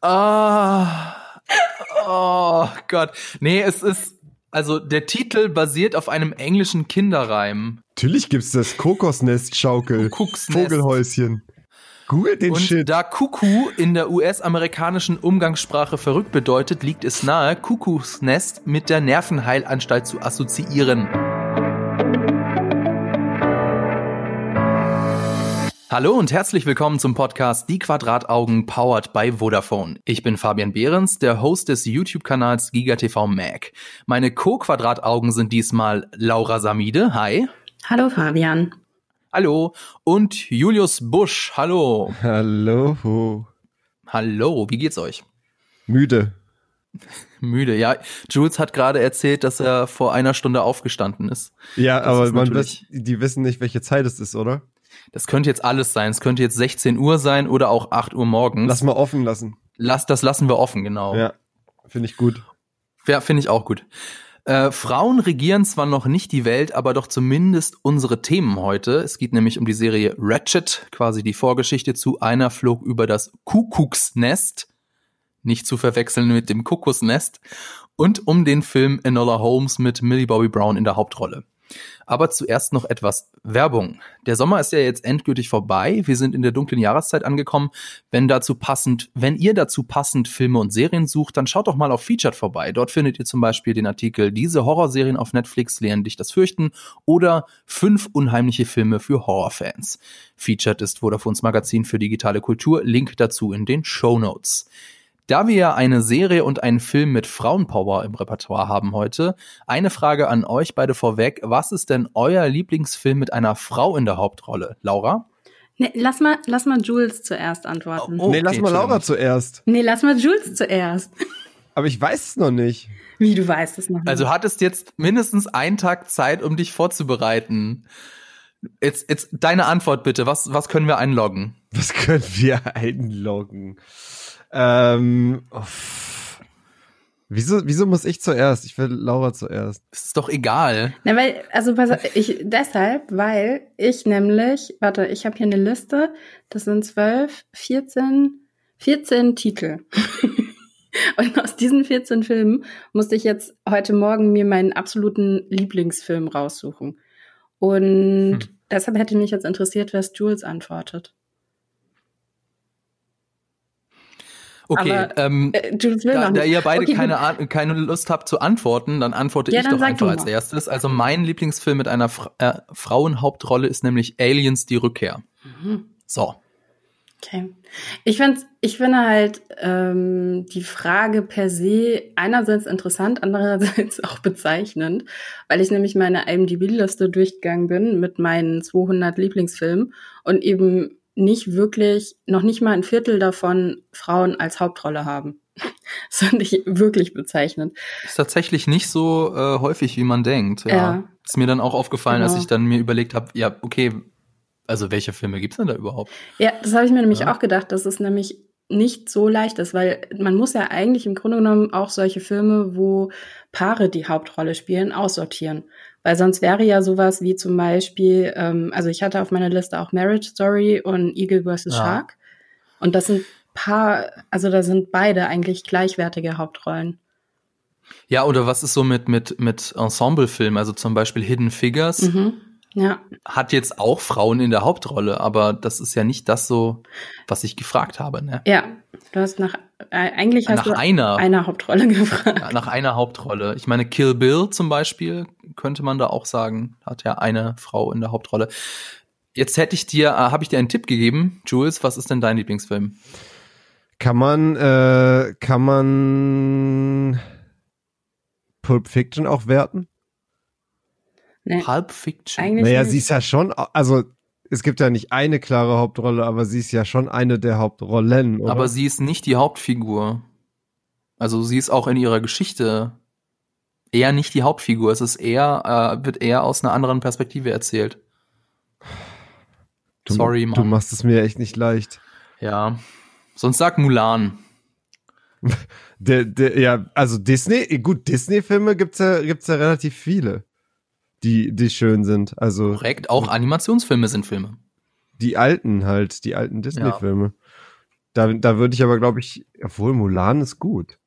Ah. Oh Gott. Nee, es ist. Also der Titel basiert auf einem englischen Kinderreim. Natürlich gibt's das Kokosnest-Schaukel. Vogelhäuschen. Google den Und Shit. da Kuckuck in der US-amerikanischen Umgangssprache verrückt bedeutet, liegt es nahe, Kuckucksnest mit der Nervenheilanstalt zu assoziieren. Hallo und herzlich willkommen zum Podcast Die Quadrataugen powered by Vodafone. Ich bin Fabian Behrens, der Host des YouTube-Kanals GigaTV Mac. Meine Co-Quadrataugen sind diesmal Laura Samide, hi. Hallo Fabian. Hallo. Und Julius Busch, hallo. Hallo. Hallo, wie geht's euch? Müde. Müde, ja. Jules hat gerade erzählt, dass er vor einer Stunde aufgestanden ist. Ja, Das aber ist man weiß, die wissen nicht, welche Zeit es ist, oder? Das könnte jetzt alles sein. Es könnte jetzt 16 Uhr sein oder auch 8 Uhr morgens. Lass mal offen lassen. Lass, das lassen wir offen, genau. Ja, finde ich gut. Ja, finde ich auch gut. Äh, Frauen regieren zwar noch nicht die Welt, aber doch zumindest unsere Themen heute. Es geht nämlich um die Serie Ratchet, quasi die Vorgeschichte zu Einer flog über das Kuckucksnest, nicht zu verwechseln mit dem Kuckucksnest, und um den Film Enola Holmes mit Millie Bobby Brown in der Hauptrolle. Aber zuerst noch etwas Werbung. Der Sommer ist ja jetzt endgültig vorbei. Wir sind in der dunklen Jahreszeit angekommen. Wenn dazu passend, wenn ihr dazu passend Filme und Serien sucht, dann schaut doch mal auf Featured vorbei. Dort findet ihr zum Beispiel den Artikel Diese Horrorserien auf Netflix lehren dich das Fürchten oder fünf unheimliche Filme für Horrorfans. Featured ist Vodafones Magazin für digitale Kultur. Link dazu in den Show Notes. Da wir ja eine Serie und einen Film mit Frauenpower im Repertoire haben heute, eine Frage an euch beide vorweg. Was ist denn euer Lieblingsfilm mit einer Frau in der Hauptrolle? Laura? Nee, lass mal, lass mal Jules zuerst antworten. Oh, nee, lass okay, mal Laura zuerst. Nee, lass mal Jules zuerst. Aber ich weiß es noch nicht. Wie du weißt es noch nicht. Also hattest jetzt mindestens einen Tag Zeit, um dich vorzubereiten. Jetzt, jetzt deine Antwort bitte. Was, was können wir einloggen? Was können wir einloggen? Ähm, uff. wieso, wieso muss ich zuerst? Ich will Laura zuerst. Es ist doch egal. Na, weil, also pass auf, ich, deshalb, weil ich nämlich, warte, ich habe hier eine Liste, das sind 12, 14, 14 Titel. Und aus diesen 14 Filmen musste ich jetzt heute Morgen mir meinen absoluten Lieblingsfilm raussuchen. Und Hm. deshalb hätte mich jetzt interessiert, was Jules antwortet. Okay, Aber, ähm, Äh, Jules will da, da ihr beide Okay, keine, keine Lust habt zu antworten, dann antworte Ja, ich dann doch einfach als erstes. Also mein Lieblingsfilm mit einer Fra äh, Frauenhauptrolle ist nämlich Aliens die Rückkehr. Mhm. So. Okay. Ich finde, ich finde halt ähm, die Frage per se einerseits interessant, andererseits auch bezeichnend, weil ich nämlich meine IMDb-Liste durchgegangen bin mit meinen 200 Lieblingsfilmen und eben nicht wirklich, noch nicht mal ein Viertel davon Frauen als Hauptrolle haben. Das fand ich wirklich bezeichnend. Ist tatsächlich nicht so äh, häufig, wie man denkt. Ja. Ja. Ist mir dann auch aufgefallen, als Genau. ich dann mir überlegt habe, ja, okay, also welche Filme gibt's denn da überhaupt? Ja, das habe ich mir nämlich Ja. auch gedacht, dass es nämlich nicht so leicht ist, weil man muss ja eigentlich im Grunde genommen auch solche Filme, wo Paare die Hauptrolle spielen, aussortieren. Weil sonst wäre ja sowas wie zum Beispiel, ähm, also ich hatte auf meiner Liste auch Marriage Story und Eagle vs. Ja. Shark. Und das sind Paar, also da sind beide eigentlich gleichwertige Hauptrollen. Ja, oder was ist so mit, mit, mit Ensemblefilmen? Also zum Beispiel Hidden Figures Mhm. Ja, hat jetzt auch Frauen in der Hauptrolle, aber das ist ja nicht das so, was ich gefragt habe. Ne? ja. Du hast nach, äh, eigentlich hast Nach du einer. einer Hauptrolle gefragt. Nach einer Hauptrolle. Ich meine, Kill Bill zum Beispiel könnte man da auch sagen, hat ja eine Frau in der Hauptrolle. Jetzt hätte ich dir, äh, habe ich dir einen Tipp gegeben, Jules. Was ist denn dein Lieblingsfilm? Kann man, äh, kann man Pulp Fiction auch werten? Nee. Pulp Fiction. Eigentlich Naja, nicht. sie ist ja schon, also es gibt ja nicht eine klare Hauptrolle, aber sie ist ja schon eine der Hauptrollen. Oder? Aber sie ist nicht die Hauptfigur. Also sie ist auch in ihrer Geschichte eher nicht die Hauptfigur. Es ist eher, äh, wird eher aus einer anderen Perspektive erzählt. du, sorry, Du Mann. machst es mir echt nicht leicht. Ja. Sonst sag Mulan. Der, der, ja, also Disney, gut, Disney-Filme gibt's ja, gibt's ja relativ viele, die, die schön sind. Also Korrekt. Auch Animationsfilme sind Filme. die alten halt, die alten Disney-Filme. Da, da würde ich aber, glaube ich, obwohl Mulan ist gut.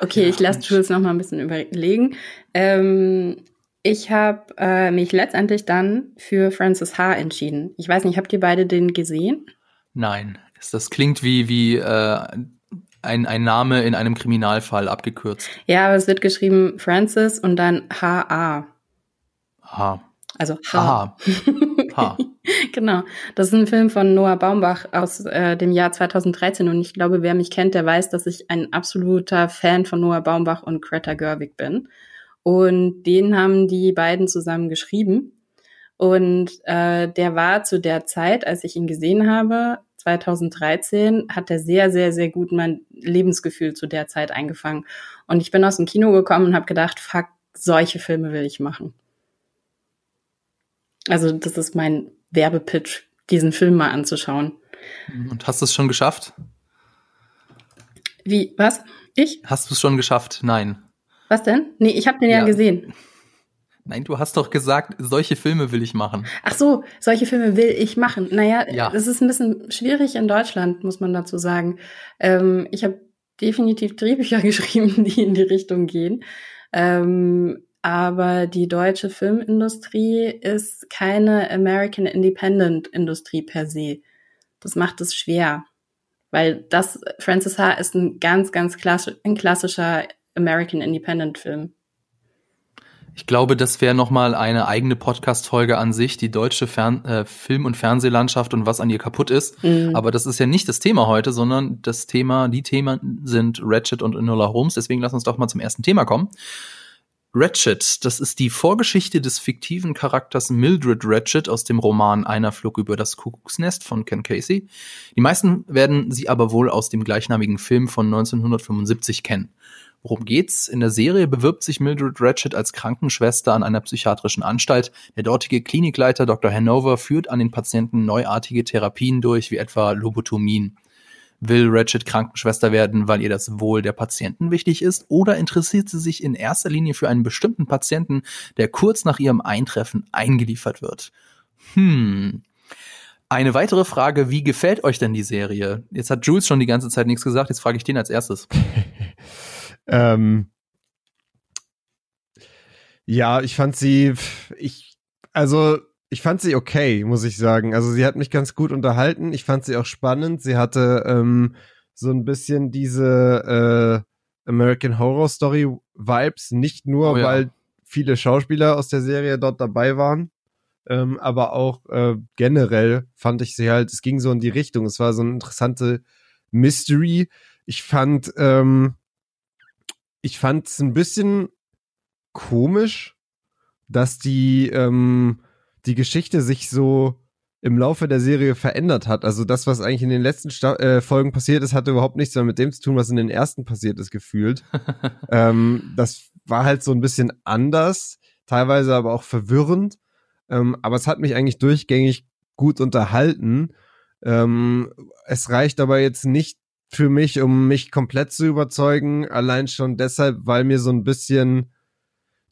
Okay, ja, ich lasse Jules noch mal ein bisschen überlegen. Ähm, ich habe äh, mich letztendlich dann für Francis H. entschieden. Ich weiß nicht, habt ihr beide den gesehen? Nein, das klingt wie, wie äh, ein, ein Name in einem Kriminalfall abgekürzt. Ja, aber es wird geschrieben Francis und dann H.A. H. Also H. H. genau. Das ist ein Film von Noah Baumbach aus äh, dem Jahr 2013 und ich glaube, wer mich kennt, der weiß, dass ich ein absoluter Fan von Noah Baumbach und Greta Gerwig bin. Und den haben die beiden zusammen geschrieben. Und äh, der war zu der Zeit, als ich ihn gesehen habe, 2013, hat er sehr, sehr, sehr gut mein Lebensgefühl zu der Zeit eingefangen. Und ich bin aus dem Kino gekommen und habe gedacht, fuck, solche Filme will ich machen. Also das ist mein Werbepitch, diesen Film mal anzuschauen. Und hast du es schon geschafft? Wie, was? Ich? Hast du es schon geschafft? Nein. Was denn? Nee, ich habe den ja. ja gesehen. Nein, du hast doch gesagt, solche Filme will ich machen. Ach so, solche Filme will ich machen. Naja, ja. das ist ein bisschen schwierig in Deutschland, muss man dazu sagen. Ähm, ich habe definitiv Drehbücher geschrieben, die in die Richtung gehen. Ähm, aber die deutsche Filmindustrie ist keine American Independent Industrie per se. Das macht es schwer, weil das Francis H. ist ein ganz, ganz klassisch, ein klassischer American Independent Film. Ich glaube, das wäre nochmal eine eigene Podcast-Folge an sich, die deutsche Fern äh, Film- und Fernsehlandschaft und was an ihr kaputt ist. Mhm. Aber das ist ja nicht das Thema heute, sondern das Thema, die Themen sind Ratchet und Enola Holmes. Deswegen lass uns doch mal zum ersten Thema kommen. Ratchet, das ist die Vorgeschichte des fiktiven Charakters Mildred Ratchet aus dem Roman Einer flog über das Kuckucksnest von Ken Casey. Die meisten werden sie aber wohl aus dem gleichnamigen Film von 1975 kennen. Worum geht's? In der Serie bewirbt sich Mildred Ratchet als Krankenschwester an einer psychiatrischen Anstalt. Der dortige Klinikleiter Dr. Hanover führt an den Patienten neuartige Therapien durch, wie etwa Lobotomien. Will Ratchet Krankenschwester werden, weil ihr das Wohl der Patienten wichtig ist, oder interessiert sie sich in erster Linie für einen bestimmten Patienten, der kurz nach ihrem Eintreffen eingeliefert wird? Hm. Eine weitere Frage, wie gefällt euch denn die Serie? Jetzt hat Jules schon die ganze Zeit nichts gesagt, jetzt frage ich den als erstes. ähm, ja, ich fand sie, ich, also ich fand sie okay, muss ich sagen. Also sie hat mich ganz gut unterhalten. Ich fand sie auch spannend. Sie hatte ähm, so ein bisschen diese äh, American Horror Story Vibes, nicht nur oh, ja. weil viele Schauspieler aus der Serie dort dabei waren, ähm, aber auch äh, generell fand ich sie halt, es ging so in die Richtung. Es war so eine interessante Mystery. Ich fand, ähm, ich fand es ein bisschen komisch, dass die ähm, die Geschichte sich so im Laufe der Serie verändert hat. Also das, was eigentlich in den letzten Sta äh, Folgen passiert ist, hatte überhaupt nichts mehr mit dem zu tun, was in den ersten passiert ist, gefühlt. ähm, das war halt so ein bisschen anders, teilweise aber auch verwirrend. Ähm, aber es hat mich eigentlich durchgängig gut unterhalten. Ähm, es reicht aber jetzt nicht für mich, um mich komplett zu überzeugen, allein schon deshalb, weil mir so ein bisschen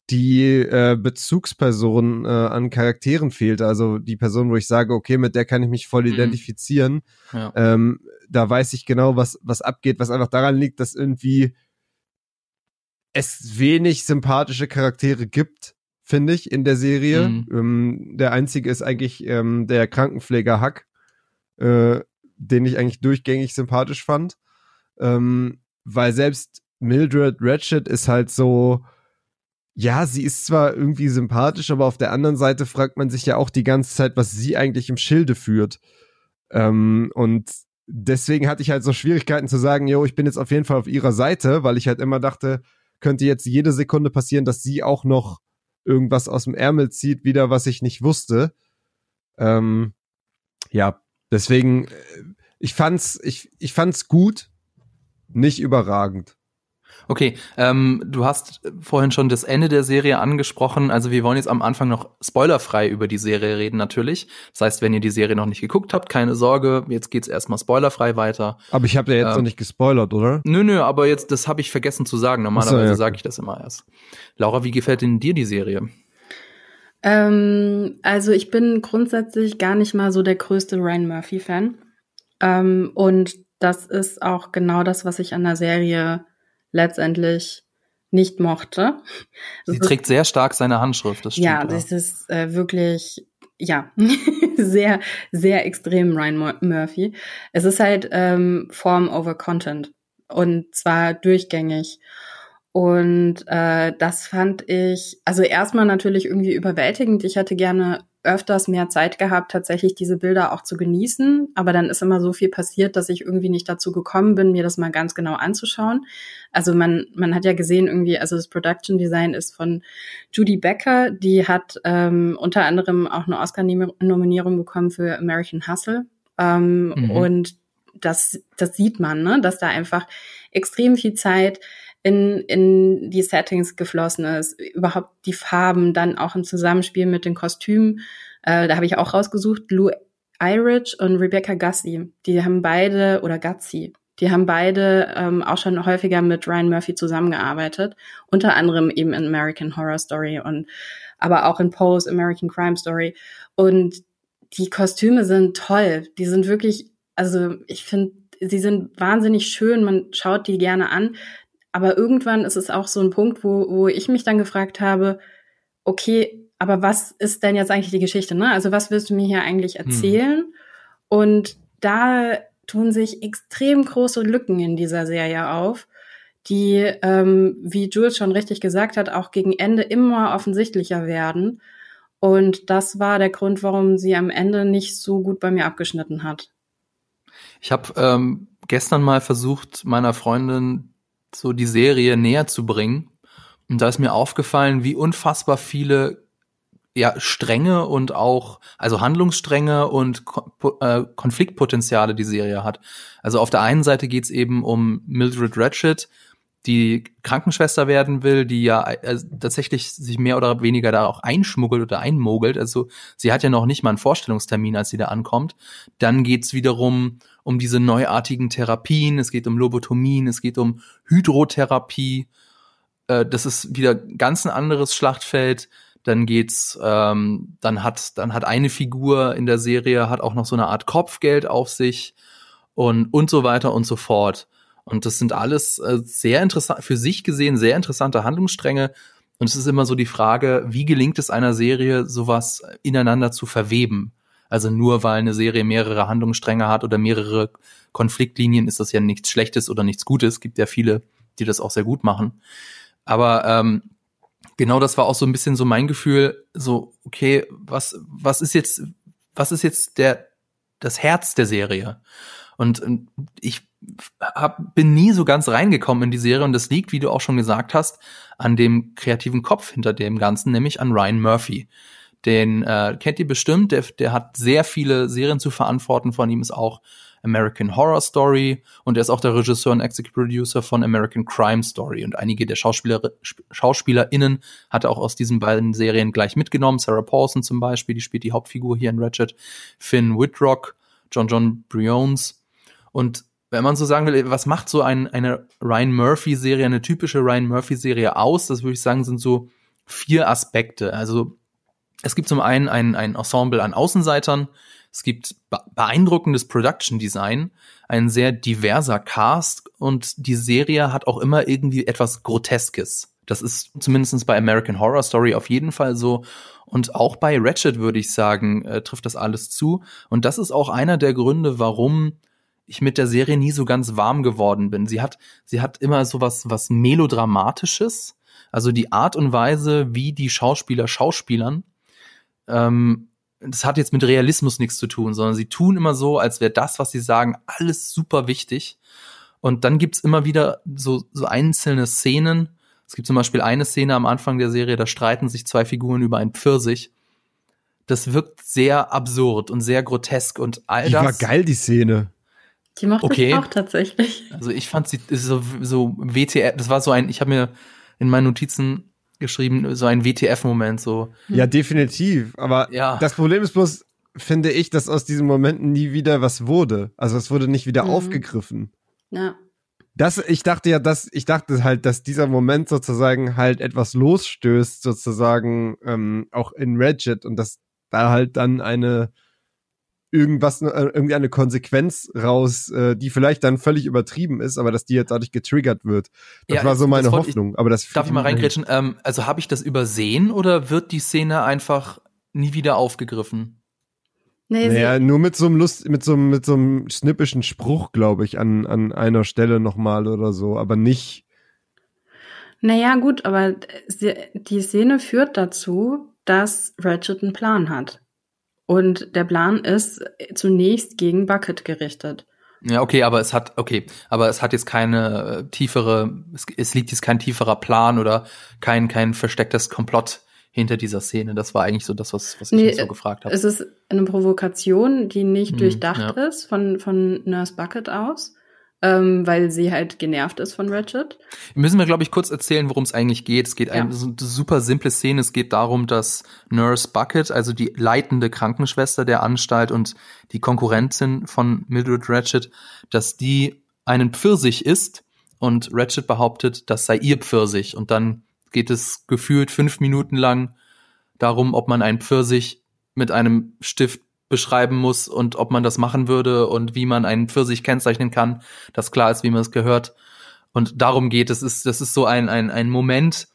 die äh, Bezugsperson äh, an Charakteren fehlt. Also die Person, wo ich sage, okay, mit der kann ich mich voll mhm. identifizieren. Ja. Ähm, da weiß ich genau, was, was abgeht, was einfach daran liegt, dass irgendwie es wenig sympathische Charaktere gibt, finde ich, in der Serie. Mhm. Ähm, der einzige ist eigentlich ähm, der Krankenpfleger Hack, äh, den ich eigentlich durchgängig sympathisch fand. Ähm, weil selbst Mildred Ratchet ist halt so, ja, sie ist zwar irgendwie sympathisch, aber auf der anderen Seite fragt man sich ja auch die ganze Zeit, was sie eigentlich im Schilde führt. Ähm, und deswegen hatte ich halt so Schwierigkeiten zu sagen, yo, ich bin jetzt auf jeden Fall auf ihrer Seite, weil ich halt immer dachte, könnte jetzt jede Sekunde passieren, dass sie auch noch irgendwas aus dem Ärmel zieht, wieder was ich nicht wusste. Ähm, ja, deswegen, äh, ich fand's, ich, ich fand's gut, nicht überragend. Okay, ähm, du hast vorhin schon das Ende der Serie angesprochen. Also wir wollen jetzt am Anfang noch spoilerfrei über die Serie reden natürlich. Das heißt, wenn ihr die Serie noch nicht geguckt habt, keine Sorge, jetzt geht's erstmal spoilerfrei weiter. Aber ich habe ja jetzt ähm, noch nicht gespoilert, oder? Nö, nö, aber jetzt das habe ich vergessen zu sagen. Normalerweise so, ja. sage ich das immer erst. Laura, wie gefällt denn dir die Serie? Ähm, also ich bin grundsätzlich gar nicht mal so der größte Ryan Murphy Fan. Ähm, und das ist auch genau das, was ich an der Serie letztendlich nicht mochte. Sie das trägt ist, sehr stark seine Handschrift, das stimmt. Ja, das ist äh, wirklich, ja, sehr, sehr extrem Ryan Murphy. Es ist halt ähm, Form over Content und zwar durchgängig. Und äh, das fand ich, also erstmal natürlich irgendwie überwältigend. Ich hätte gerne öfters mehr Zeit gehabt, tatsächlich diese Bilder auch zu genießen. Aber dann ist immer so viel passiert, dass ich irgendwie nicht dazu gekommen bin, mir das mal ganz genau anzuschauen. Also man, man hat ja gesehen irgendwie, also das Production Design ist von Judy Becker, die hat ähm, unter anderem auch eine Oscar-Nominierung bekommen für American Hustle. Ähm, mhm. Und das, das sieht man, ne? dass da einfach extrem viel Zeit in, in die Settings geflossen ist, überhaupt die Farben, dann auch im Zusammenspiel mit den Kostümen. Äh, da habe ich auch rausgesucht, Lou Irich und Rebecca Gussie. Die haben beide, oder Guzzi, die haben beide ähm, auch schon häufiger mit Ryan Murphy zusammengearbeitet, unter anderem eben in American Horror Story und aber auch in Pose, American Crime Story. Und die Kostüme sind toll. Die sind wirklich, also ich finde, sie sind wahnsinnig schön. Man schaut die gerne an. Aber irgendwann ist es auch so ein Punkt, wo, wo ich mich dann gefragt habe, okay, aber was ist denn jetzt eigentlich die Geschichte? Ne? Also was willst du mir hier eigentlich hm. erzählen? Hm. Und da tun sich extrem große Lücken in dieser Serie auf, die, ähm, wie Jules schon richtig gesagt hat, auch gegen Ende immer offensichtlicher werden. Und das war der Grund, warum sie am Ende nicht so gut bei mir abgeschnitten hat. Ich habe ähm, gestern mal versucht, meiner Freundin so die Serie näher zu bringen. Und da ist mir aufgefallen, wie unfassbar viele ja, Stränge und auch, also Handlungsstränge und Ko äh, Konfliktpotenziale die Serie hat. Also auf der einen Seite geht's eben um Mildred Ratchet, die Krankenschwester werden will, die ja äh, tatsächlich sich mehr oder weniger da auch einschmuggelt oder einmogelt. Also sie hat ja noch nicht mal einen Vorstellungstermin, als sie da ankommt. Dann geht's wiederum um diese neuartigen Therapien, es geht um Lobotomien, es geht um Hydrotherapie. Äh, das ist wieder ganz ein anderes Schlachtfeld. Dann geht's, ähm, dann hat, dann hat eine Figur in der Serie hat auch noch so eine Art Kopfgeld auf sich und und so weiter und so fort. Und das sind alles äh, sehr interessant, für sich gesehen sehr interessante Handlungsstränge. Und es ist immer so die Frage, wie gelingt es einer Serie, sowas ineinander zu verweben? Also nur weil eine Serie mehrere Handlungsstränge hat oder mehrere Konfliktlinien, ist das ja nichts Schlechtes oder nichts Gutes. Es gibt ja viele, die das auch sehr gut machen. Aber ähm, genau das war auch so ein bisschen so mein Gefühl, so, okay, was, was ist jetzt, was ist jetzt der, das Herz der Serie? Und ich hab, bin nie so ganz reingekommen in die Serie und das liegt, wie du auch schon gesagt hast, an dem kreativen Kopf hinter dem Ganzen, nämlich an Ryan Murphy. Den äh, kennt ihr bestimmt, der, der hat sehr viele Serien zu verantworten. Von ihm ist auch American Horror Story und er ist auch der Regisseur und Executive Producer von American Crime Story. Und einige der Schauspieler, SchauspielerInnen hat er auch aus diesen beiden Serien gleich mitgenommen. Sarah Paulson zum Beispiel, die spielt die Hauptfigur hier in Ratchet. Finn Whitrock, John John Briones und wenn man so sagen will, was macht so ein, eine Ryan Murphy-Serie, eine typische Ryan Murphy-Serie aus? Das würde ich sagen, sind so vier Aspekte. Also es gibt zum einen ein, ein Ensemble an Außenseitern, es gibt beeindruckendes Production Design, ein sehr diverser Cast und die Serie hat auch immer irgendwie etwas Groteskes. Das ist zumindest bei American Horror Story auf jeden Fall so. Und auch bei Ratchet würde ich sagen, äh, trifft das alles zu. Und das ist auch einer der Gründe, warum ich mit der Serie nie so ganz warm geworden bin. Sie hat, sie hat immer so was, was melodramatisches. Also die Art und Weise, wie die Schauspieler schauspielern, ähm, das hat jetzt mit Realismus nichts zu tun, sondern sie tun immer so, als wäre das, was sie sagen, alles super wichtig. Und dann gibt's immer wieder so, so einzelne Szenen. Es gibt zum Beispiel eine Szene am Anfang der Serie, da streiten sich zwei Figuren über ein Pfirsich. Das wirkt sehr absurd und sehr grotesk und all die das. Die war geil, die Szene. Die mochte okay. ich auch tatsächlich. Also ich fand sie so, so WTF, das war so ein, ich habe mir in meinen Notizen geschrieben, so ein WTF-Moment so. Ja, definitiv. Aber ja. das Problem ist bloß, finde ich, dass aus diesen Momenten nie wieder was wurde. Also es wurde nicht wieder mhm. aufgegriffen. Ja. Das, ich dachte ja, dass, ich dachte halt, dass dieser Moment sozusagen halt etwas losstößt, sozusagen, ähm, auch in Ratchet und dass da halt dann eine irgendwas, äh, irgendwie eine Konsequenz raus, äh, die vielleicht dann völlig übertrieben ist, aber dass die jetzt dadurch getriggert wird. Das ja, war so meine Hoffnung. Ich, aber das darf ich mal reingrätschen? Ähm, also habe ich das übersehen oder wird die Szene einfach nie wieder aufgegriffen? Nee, naja, nur mit so einem Lust, mit so einem, mit so einem schnippischen Spruch, glaube ich, an, an einer Stelle nochmal oder so, aber nicht. Naja, gut, aber die Szene führt dazu, dass Ratchet einen Plan hat. Und der Plan ist zunächst gegen Bucket gerichtet. Ja, okay, aber es hat, okay, aber es hat jetzt keine äh, tiefere, es, es liegt jetzt kein tieferer Plan oder kein, kein verstecktes Komplott hinter dieser Szene. Das war eigentlich so das, was, was ich nee, mich so gefragt habe. Es ist eine Provokation, die nicht hm, durchdacht ja. ist von, von Nurse Bucket aus ähm, weil sie halt genervt ist von Ratchet. Müssen wir, glaube ich, kurz erzählen, worum es eigentlich geht. Es geht ja. eine, super simple Szene. Es geht darum, dass Nurse Bucket, also die leitende Krankenschwester der Anstalt und die Konkurrentin von Mildred Ratchet, dass die einen Pfirsich isst und Ratchet behauptet, das sei ihr Pfirsich. Und dann geht es gefühlt fünf Minuten lang darum, ob man einen Pfirsich mit einem Stift beschreiben muss und ob man das machen würde und wie man einen Pfirsich kennzeichnen kann, dass klar ist, wie man es gehört. Und darum geht es. Ist, das ist so ein, ein, ein Moment,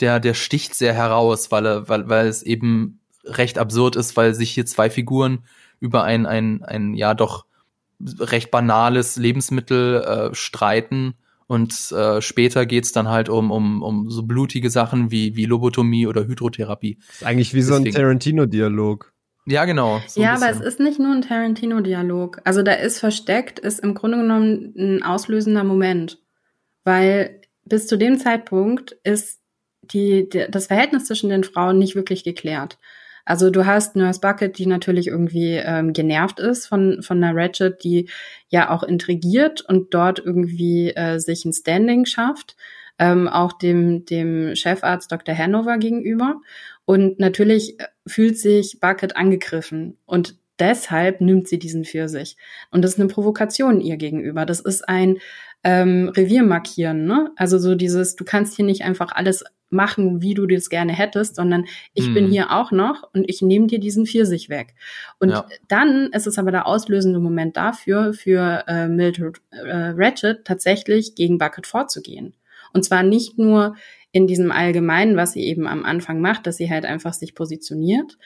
der, der sticht sehr heraus, weil, er, weil, weil es eben recht absurd ist, weil sich hier zwei Figuren über ein, ein, ein ja doch recht banales Lebensmittel äh, streiten. Und äh, später geht's dann halt um, um, um so blutige Sachen wie, wie Lobotomie oder Hydrotherapie. Das ist eigentlich wie Deswegen. so ein Tarantino-Dialog. Ja, genau. So ja, aber es ist nicht nur ein Tarantino-Dialog. Also da ist versteckt, ist im Grunde genommen ein auslösender Moment. Weil bis zu dem Zeitpunkt ist die, die, das Verhältnis zwischen den Frauen nicht wirklich geklärt. Also du hast Nurse Bucket, die natürlich irgendwie ähm, genervt ist von, von einer Ratchet, die ja auch intrigiert und dort irgendwie äh, sich ein Standing schafft, ähm, auch dem, dem Chefarzt Dr. Hanover gegenüber. Und natürlich äh, fühlt sich Bucket angegriffen und deshalb nimmt sie diesen für sich. Und das ist eine Provokation ihr gegenüber. Das ist ein ähm, Revier markieren, ne? Also so dieses, du kannst hier nicht einfach alles machen, wie du das gerne hättest, sondern ich mm. bin hier auch noch und ich nehme dir diesen Pfirsich weg. Und ja. dann ist es aber der auslösende Moment dafür, für äh, Mildred äh, Ratchet tatsächlich gegen Bucket vorzugehen. Und zwar nicht nur in diesem Allgemeinen, was sie eben am Anfang macht, dass sie halt einfach sich positioniert.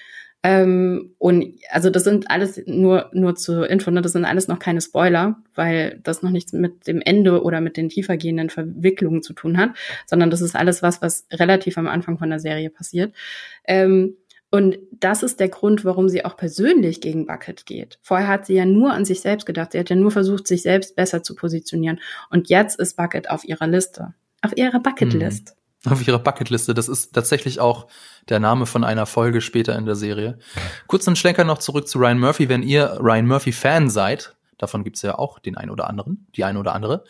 Ähm, und also das sind alles nur nur zur Info, ne, das sind alles noch keine Spoiler, weil das noch nichts mit dem Ende oder mit den tiefergehenden Verwicklungen zu tun hat, sondern das ist alles was, was relativ am Anfang von der Serie passiert. Ähm, und das ist der Grund, warum sie auch persönlich gegen Bucket geht. Vorher hat sie ja nur an sich selbst gedacht. Sie hat ja nur versucht, sich selbst besser zu positionieren. Und jetzt ist Bucket auf ihrer Liste. Auf ihrer Bucketlist. Mhm auf ihrer Bucketliste. Das ist tatsächlich auch der Name von einer Folge später in der Serie. Kurz einen Schlenker noch zurück zu Ryan Murphy. Wenn ihr Ryan Murphy Fan seid, davon gibt's ja auch den einen oder anderen, die eine oder andere,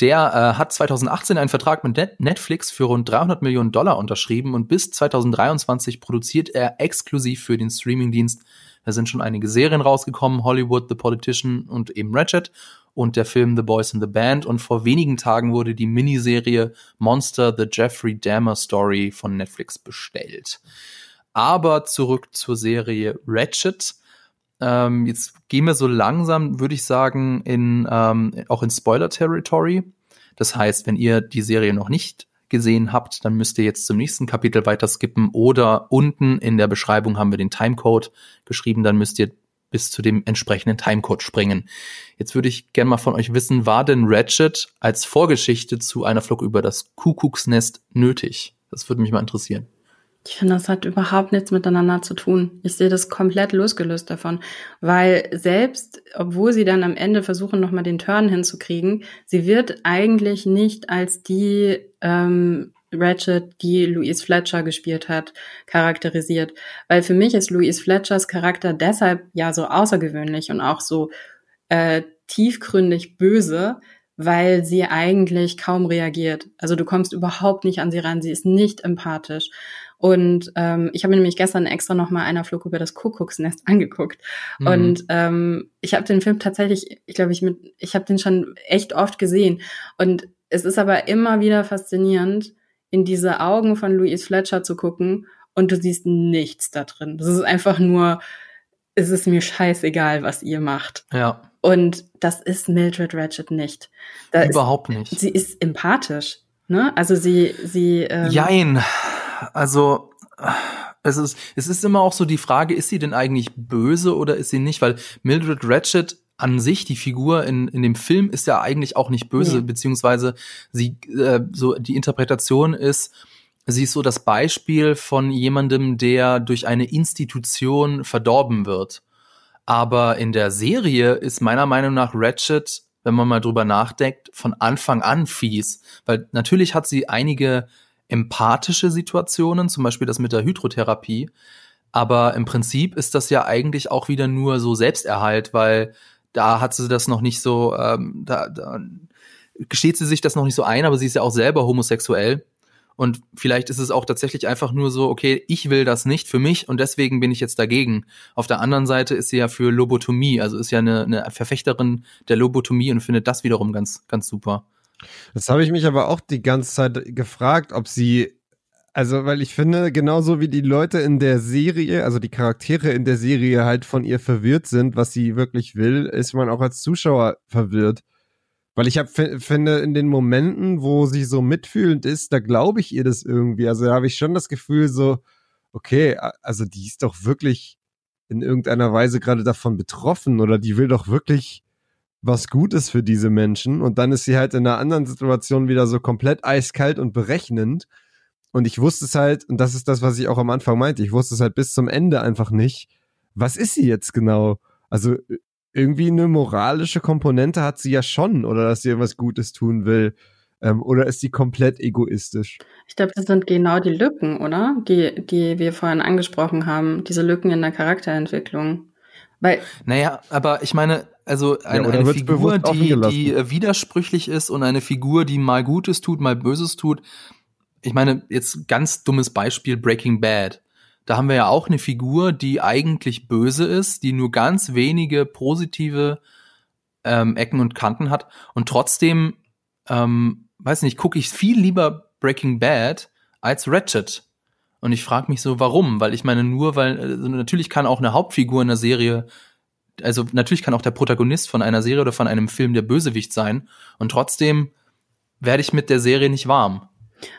der äh, hat 2018 einen Vertrag mit Netflix für rund 300 Millionen Dollar unterschrieben und bis 2023 produziert er exklusiv für den Streamingdienst. Da sind schon einige Serien rausgekommen, Hollywood, The Politician und eben Ratchet und der Film The Boys in the Band. Und vor wenigen Tagen wurde die Miniserie Monster The Jeffrey Dahmer Story von Netflix bestellt. Aber zurück zur Serie Ratchet. Ähm, jetzt gehen wir so langsam, würde ich sagen, in, ähm, auch in Spoiler-Territory. Das heißt, wenn ihr die Serie noch nicht gesehen habt, dann müsst ihr jetzt zum nächsten Kapitel weiter skippen oder unten in der Beschreibung haben wir den Timecode geschrieben, dann müsst ihr bis zu dem entsprechenden Timecode springen. Jetzt würde ich gerne mal von euch wissen, war denn Ratchet als Vorgeschichte zu einer Flug über das Kuckucksnest nötig? Das würde mich mal interessieren. Ich finde, das hat überhaupt nichts miteinander zu tun. Ich sehe das komplett losgelöst davon, weil selbst, obwohl sie dann am Ende versuchen, nochmal den Turn hinzukriegen, sie wird eigentlich nicht als die ähm, Ratchet, die Louise Fletcher gespielt hat, charakterisiert. Weil für mich ist Louise Fletchers Charakter deshalb ja so außergewöhnlich und auch so äh, tiefgründig böse, weil sie eigentlich kaum reagiert. Also du kommst überhaupt nicht an sie ran, sie ist nicht empathisch. Und ähm, ich habe mir nämlich gestern extra noch mal einer Flug über das Kuckucksnest angeguckt. Mhm. Und ähm, ich habe den Film tatsächlich, ich glaube, ich mit, ich habe den schon echt oft gesehen. Und es ist aber immer wieder faszinierend, in diese Augen von Louise Fletcher zu gucken und du siehst nichts da drin. Das ist einfach nur es ist mir scheißegal, was ihr macht. Ja. Und das ist Mildred Ratchet nicht. Da Überhaupt ist, nicht. Sie ist empathisch. Ne? Also sie, sie. Ähm, Jein. Also es ist, es ist immer auch so die Frage, ist sie denn eigentlich böse oder ist sie nicht? Weil Mildred Ratchet an sich, die Figur in, in dem Film ist ja eigentlich auch nicht böse, Nee. beziehungsweise sie, äh, so die Interpretation ist, sie ist so das Beispiel von jemandem, der durch eine Institution verdorben wird. Aber in der Serie ist meiner Meinung nach Ratchet, wenn man mal drüber nachdenkt, von Anfang an fies. Weil natürlich hat sie einige empathische Situationen, zum Beispiel das mit der Hydrotherapie. Aber im Prinzip ist das ja eigentlich auch wieder nur so Selbsterhalt, weil da hat sie das noch nicht so, ähm, da, da gesteht sie sich das noch nicht so ein, aber sie ist ja auch selber homosexuell. Und vielleicht ist es auch tatsächlich einfach nur so, okay, ich will das nicht für mich und deswegen bin ich jetzt dagegen. Auf der anderen Seite ist sie ja für Lobotomie, also ist ja eine, eine Verfechterin der Lobotomie und findet das wiederum ganz, ganz super. Das habe ich mich aber auch die ganze Zeit gefragt, ob sie, also weil ich finde, genauso wie die Leute in der Serie, also die Charaktere in der Serie halt von ihr verwirrt sind, was sie wirklich will, ist man auch als Zuschauer verwirrt. Weil ich hab, finde, in den Momenten, wo sie so mitfühlend ist, da glaube ich ihr das irgendwie. Also da habe ich schon das Gefühl so, okay, also die ist doch wirklich in irgendeiner Weise gerade davon betroffen oder die will doch wirklich was Gutes für diese Menschen und dann ist sie halt in einer anderen Situation wieder so komplett eiskalt und berechnend und ich wusste es halt, und das ist das, was ich auch am Anfang meinte, ich wusste es halt bis zum Ende einfach nicht, was ist sie jetzt genau? Also irgendwie eine moralische Komponente hat sie ja schon oder dass sie irgendwas Gutes tun will. Ähm, oder ist sie komplett egoistisch? Ich glaube, das sind genau die Lücken, oder? Die, die wir vorhin angesprochen haben. Diese Lücken in der Charakterentwicklung. Weil, Naja, aber ich meine, also ein, oder eine Figur, die, die äh, widersprüchlich ist und eine Figur, die mal Gutes tut, mal Böses tut. Ich meine, jetzt ganz dummes Beispiel Breaking Bad. Da haben wir ja auch eine Figur, die eigentlich böse ist, die nur ganz wenige positive ähm, Ecken und Kanten hat und trotzdem, ähm, weiß nicht, gucke ich viel lieber Breaking Bad als Ratchet. Und ich frage mich so, warum? Weil ich meine, nur weil, also natürlich kann auch eine Hauptfigur in der Serie, also natürlich kann auch der Protagonist von einer Serie oder von einem Film der Bösewicht sein. Und trotzdem werde ich mit der Serie nicht warm.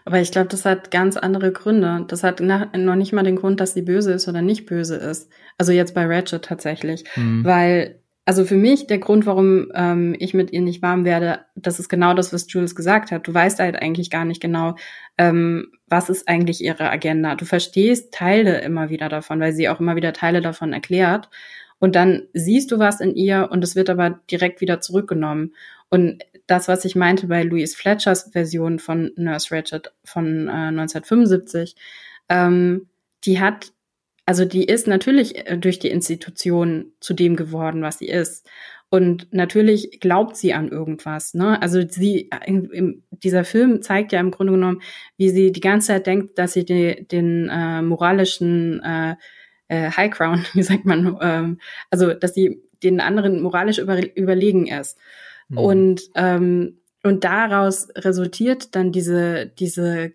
Aber ich glaube, das hat ganz andere Gründe. Das hat nach, noch nicht mal den Grund, dass sie böse ist oder nicht böse ist. Also jetzt bei Ratchet tatsächlich. Hm. Weil, also für mich, der Grund, warum ähm, ich mit ihr nicht warm werde, das ist genau das, was Jules gesagt hat. Du weißt halt eigentlich gar nicht genau, ähm, was ist eigentlich ihre Agenda. Du verstehst Teile immer wieder davon, weil sie auch immer wieder Teile davon erklärt. Und dann siehst du was in ihr und es wird aber direkt wieder zurückgenommen. Und das, was ich meinte bei Louise Fletchers Version von Nurse Ratched von äh, 1975, ähm, die hat, also die ist natürlich äh, durch die Institution zu dem geworden, was sie ist. Und natürlich glaubt sie an irgendwas. Ne? Also sie, in, in, dieser Film zeigt ja im Grunde genommen, wie sie die ganze Zeit denkt, dass sie die, den äh, moralischen äh, äh, High Ground, wie sagt man, ähm, also dass sie den anderen moralisch über, überlegen ist. Mhm. Und, ähm, und daraus resultiert dann diese, diese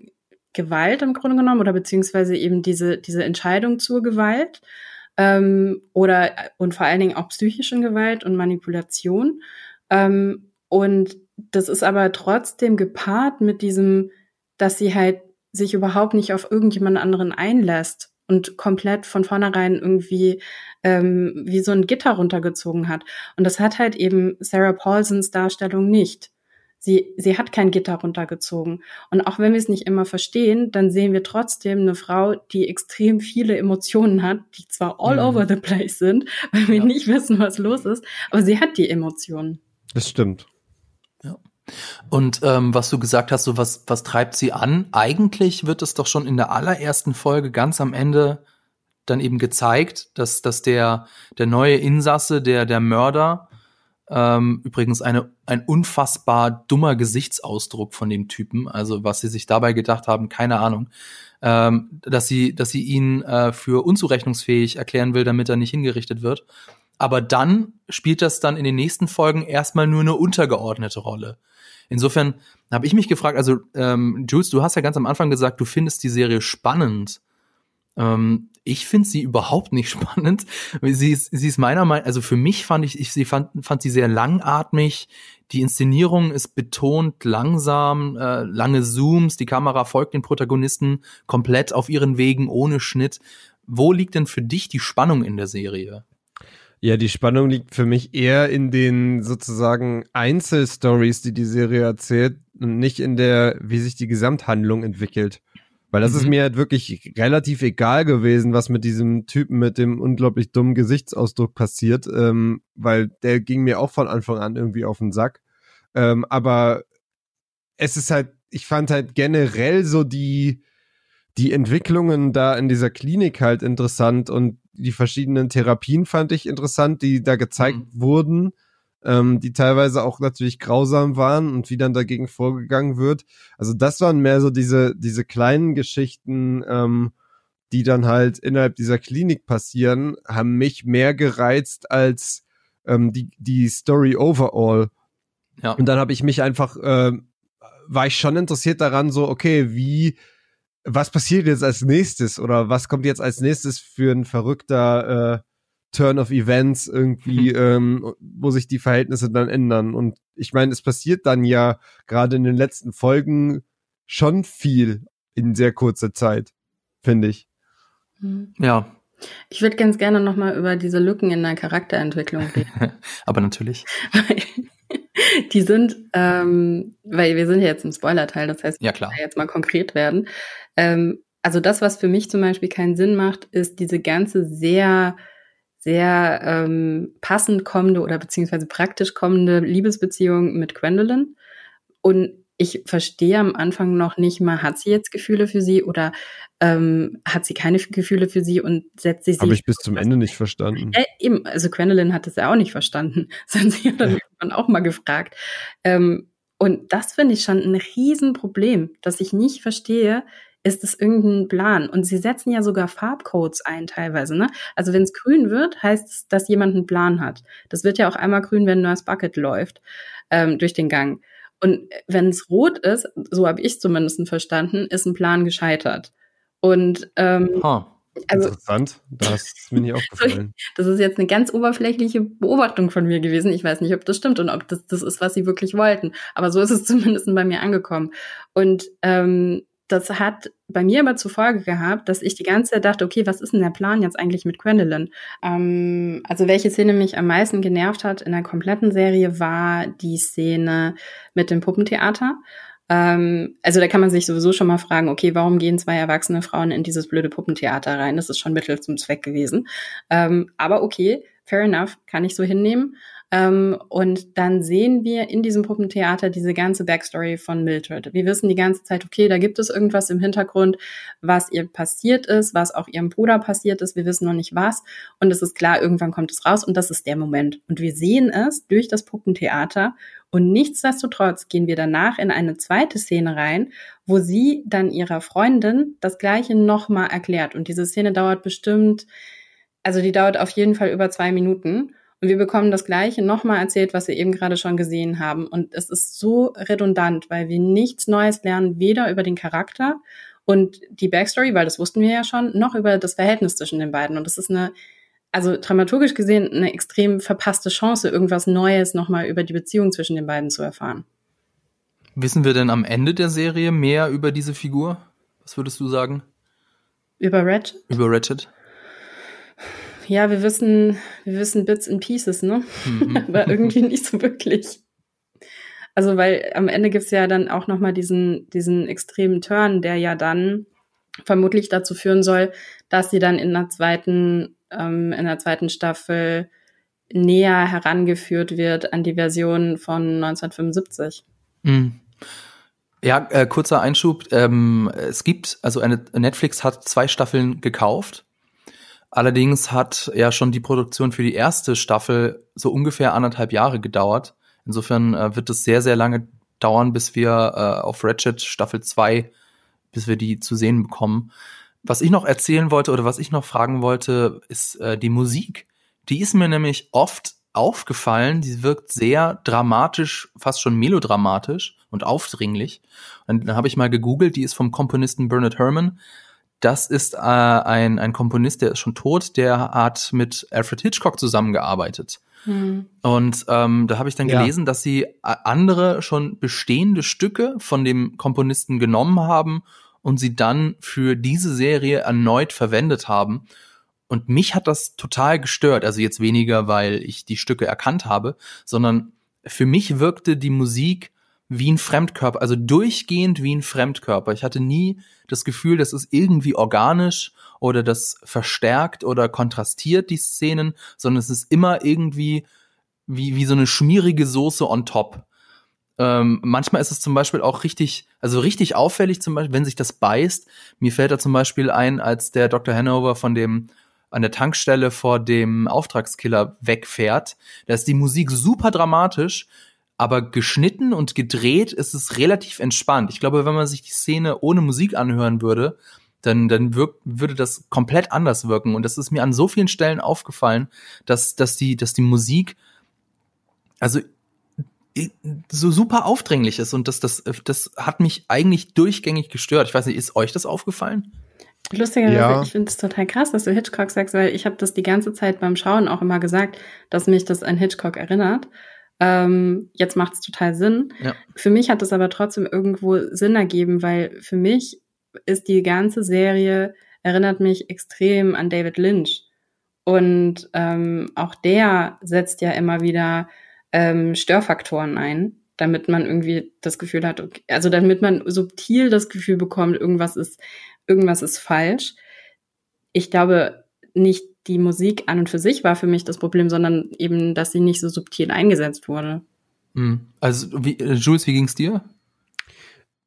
Gewalt im Grunde genommen oder beziehungsweise eben diese, diese Entscheidung zur Gewalt ähm, oder und vor allen Dingen auch psychischen Gewalt und Manipulation. Ähm, und das ist aber trotzdem gepaart mit diesem, dass sie halt sich überhaupt nicht auf irgendjemand anderen einlässt und komplett von vornherein irgendwie ähm, wie so ein Gitter runtergezogen hat. Und das hat halt eben Sarah Paulsons Darstellung nicht. Sie, sie hat kein Gitter runtergezogen. Und auch wenn wir es nicht immer verstehen, dann sehen wir trotzdem eine Frau, die extrem viele Emotionen hat, die zwar all Mhm. over the place sind, weil wir Ja. nicht wissen, was los ist, aber sie hat die Emotionen. Das stimmt. Und ähm, was du gesagt hast, so was, was treibt sie an? Eigentlich wird es doch schon in der allerersten Folge ganz am Ende dann eben gezeigt, dass, dass der, der neue Insasse, der, der Mörder, ähm, übrigens eine, ein unfassbar dummer Gesichtsausdruck von dem Typen, also was sie sich dabei gedacht haben, keine Ahnung, ähm, dass sie, dass sie ihn äh, für unzurechnungsfähig erklären will, damit er nicht hingerichtet wird. Aber dann spielt das dann in den nächsten Folgen erstmal nur eine untergeordnete Rolle. Insofern habe ich mich gefragt, also ähm, Jules, du hast ja ganz am Anfang gesagt, du findest die Serie spannend. Ähm, Ich finde sie überhaupt nicht spannend. Sie ist, sie ist meiner Meinung, also für mich fand ich, ich sie fand, fand sie sehr langatmig. Die Inszenierung ist betont langsam, äh, lange Zooms, die Kamera folgt den Protagonisten komplett auf ihren Wegen ohne Schnitt. Wo liegt denn für dich die Spannung in der Serie? Ja, die Spannung liegt für mich eher in den sozusagen Einzelstories, die die Serie erzählt und nicht in der, wie sich die Gesamthandlung entwickelt. Weil das mhm. ist mir halt wirklich relativ egal gewesen, was mit diesem Typen mit dem unglaublich dummen Gesichtsausdruck passiert, ähm, weil der ging mir auch von Anfang an irgendwie auf den Sack. Ähm, aber es ist halt, ich fand halt generell so die, die Entwicklungen da in dieser Klinik halt interessant und die verschiedenen Therapien fand ich interessant, die da gezeigt mhm. wurden, ähm, die teilweise auch natürlich grausam waren und wie dann dagegen vorgegangen wird. Also das waren mehr so diese, diese kleinen Geschichten, ähm, die dann halt innerhalb dieser Klinik passieren, haben mich mehr gereizt als ähm, die, die Story overall. Ja. Und dann habe ich mich einfach, äh, war ich schon interessiert daran, so, okay, wie was passiert jetzt als nächstes oder was kommt jetzt als nächstes für ein verrückter äh, Turn of Events irgendwie, ähm, wo sich die Verhältnisse dann ändern. Und ich meine, es passiert dann ja gerade in den letzten Folgen schon viel in sehr kurzer Zeit, finde ich. Mhm. Ja. Ich würde ganz gerne noch mal über diese Lücken in der Charakterentwicklung reden. Aber natürlich. die sind, ähm, weil wir sind ja jetzt im Spoiler-Teil, das heißt, ja, klar. jetzt mal konkret werden. Ähm, also das, was für mich zum Beispiel keinen Sinn macht, ist diese ganze sehr, sehr ähm, passend kommende oder beziehungsweise praktisch kommende Liebesbeziehung mit Gwendolyn. Und ich verstehe am Anfang noch nicht mal, hat sie jetzt Gefühle für sie oder ähm, hat sie keine Gefühle für sie und setzt sich Habe ich bis zum Ende nicht verstanden. Ja, eben, also Gwendolyn hat es ja auch nicht verstanden. Das haben sie ja dann ja. auch mal gefragt. Ähm, und das finde ich schon ein Riesenproblem, dass ich nicht verstehe, ist es irgendein Plan? Und sie setzen ja sogar Farbcodes ein teilweise. Ne? Also wenn es grün wird, heißt es, dass jemand einen Plan hat. Das wird ja auch einmal grün, wenn Nurse Bucket läuft ähm, durch den Gang. Und wenn es rot ist, so habe ich zumindest verstanden, ist ein Plan gescheitert. Und ähm, huh. Also, Interessant, das ist mir nicht aufgefallen. Das ist jetzt eine ganz oberflächliche Beobachtung von mir gewesen. Ich weiß nicht, ob das stimmt und ob das das ist, was sie wirklich wollten. Aber so ist es zumindest bei mir angekommen. Und ähm, das hat bei mir aber zur Folge gehabt, dass ich die ganze Zeit dachte, okay, was ist denn der Plan jetzt eigentlich mit Gwendolyn? Ähm, also welche Szene mich am meisten genervt hat in der kompletten Serie war die Szene mit dem Puppentheater. Ähm, also da kann man sich sowieso schon mal fragen, okay, warum gehen zwei erwachsene Frauen in dieses blöde Puppentheater rein? Das ist schon Mittel zum Zweck gewesen. Ähm, aber okay, fair enough, kann ich so hinnehmen. Ähm, und dann sehen wir in diesem Puppentheater diese ganze Backstory von Mildred. Wir wissen die ganze Zeit, okay, da gibt es irgendwas im Hintergrund, was ihr passiert ist, was auch ihrem Bruder passiert ist. Wir wissen noch nicht was. Und es ist klar, irgendwann kommt es raus und das ist der Moment. Und wir sehen es durch das Puppentheater. Und nichtsdestotrotz gehen wir danach in eine zweite Szene rein, wo sie dann ihrer Freundin das Gleiche nochmal erklärt. Und diese Szene dauert bestimmt, also die dauert auf jeden Fall über zwei Minuten. Und wir bekommen das Gleiche nochmal erzählt, was wir eben gerade schon gesehen haben. Und es ist so redundant, weil wir nichts Neues lernen, weder über den Charakter und die Backstory, weil das wussten wir ja schon, noch über das Verhältnis zwischen den beiden. Und das ist eine, also dramaturgisch gesehen, eine extrem verpasste Chance, irgendwas Neues nochmal über die Beziehung zwischen den beiden zu erfahren. Wissen wir denn am Ende der Serie mehr über diese Figur? Was würdest du sagen? Über Ratchet? Über Ratchet ja, wir wissen, wir wissen Bits and Pieces, ne? Mhm. Aber irgendwie nicht so wirklich. Also, weil am Ende gibt's ja dann auch nochmal diesen, diesen extremen Turn, der ja dann vermutlich dazu führen soll, dass sie dann in der zweiten, ähm, in der zweiten Staffel näher herangeführt wird an die Version von 1975. Mhm. Ja, äh, kurzer Einschub. Ähm, es gibt, also eine, Netflix hat zwei Staffeln gekauft Allerdings hat ja schon die Produktion für die erste Staffel so ungefähr anderthalb Jahre gedauert. Insofern äh, wird es sehr, sehr lange dauern, bis wir äh, auf Ratchet Staffel 2, bis wir die zu sehen bekommen. Was ich noch erzählen wollte oder was ich noch fragen wollte, ist äh, die Musik. Die ist mir nämlich oft aufgefallen. Die wirkt sehr dramatisch, fast schon melodramatisch und aufdringlich. Und dann habe ich mal gegoogelt, die ist vom Komponisten Bernard Herrmann das ist äh, ein, ein Komponist, der ist schon tot, der hat mit Alfred Hitchcock zusammengearbeitet. Hm. Und ähm, da habe ich dann ja. gelesen, dass sie äh, andere schon bestehende Stücke von dem Komponisten genommen haben und sie dann für diese Serie erneut verwendet haben. Und mich hat das total gestört. Also jetzt weniger, weil ich die Stücke erkannt habe, sondern für mich wirkte die Musik wie ein Fremdkörper, also durchgehend wie ein Fremdkörper. Ich hatte nie das Gefühl, das ist irgendwie organisch oder das verstärkt oder kontrastiert die Szenen, sondern es ist immer irgendwie wie, wie so eine schmierige Soße on top. Ähm, manchmal ist es zum Beispiel auch richtig, also richtig auffällig, zum Beispiel, wenn sich das beißt. Mir fällt da zum Beispiel ein, als der Dr. Hanover von dem an der Tankstelle vor dem Auftragskiller wegfährt. Da ist die Musik super dramatisch, aber geschnitten und gedreht ist es relativ entspannt. Ich glaube, wenn man sich die Szene ohne Musik anhören würde, dann, dann wirk, würde das komplett anders wirken. Und das ist mir an so vielen Stellen aufgefallen, dass, dass, die, dass die Musik, also so super aufdringlich ist und das, das, das hat mich eigentlich durchgängig gestört. Ich weiß nicht, ist euch das aufgefallen? Lustigerweise, ja. ich finde es total krass, dass du Hitchcock sagst, weil ich habe das die ganze Zeit beim Schauen auch immer gesagt, dass mich das an Hitchcock erinnert. Ähm, jetzt macht es total Sinn. Ja. Für mich hat es aber trotzdem irgendwo Sinn ergeben, weil für mich ist die ganze Serie, erinnert mich extrem an David Lynch. Und ähm, auch der setzt ja immer wieder ähm, Störfaktoren ein, damit man irgendwie das Gefühl hat, okay, also damit man subtil das Gefühl bekommt, irgendwas ist, irgendwas ist falsch. Ich glaube, nicht die Musik an und für sich war für mich das Problem, sondern eben, dass sie nicht so subtil eingesetzt wurde. Hm. Also, wie, äh, Jules, wie ging's dir?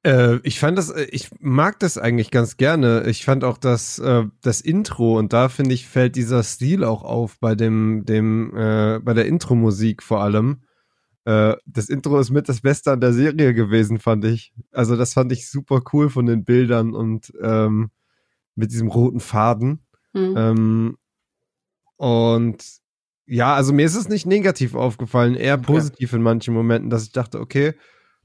Äh, ich fand das, äh, ich mag das eigentlich ganz gerne. Ich fand auch das, äh, das Intro und da finde ich, fällt dieser Stil auch auf bei dem, dem, äh, bei der Intro-Musik vor allem. Äh, das Intro ist mit das Beste an der Serie gewesen, fand ich. Also das fand ich super cool von den Bildern und ähm, mit diesem roten Faden. Mhm. Ähm, und ja, also mir ist es nicht negativ aufgefallen, eher positiv okay. in manchen Momenten, dass ich dachte, okay,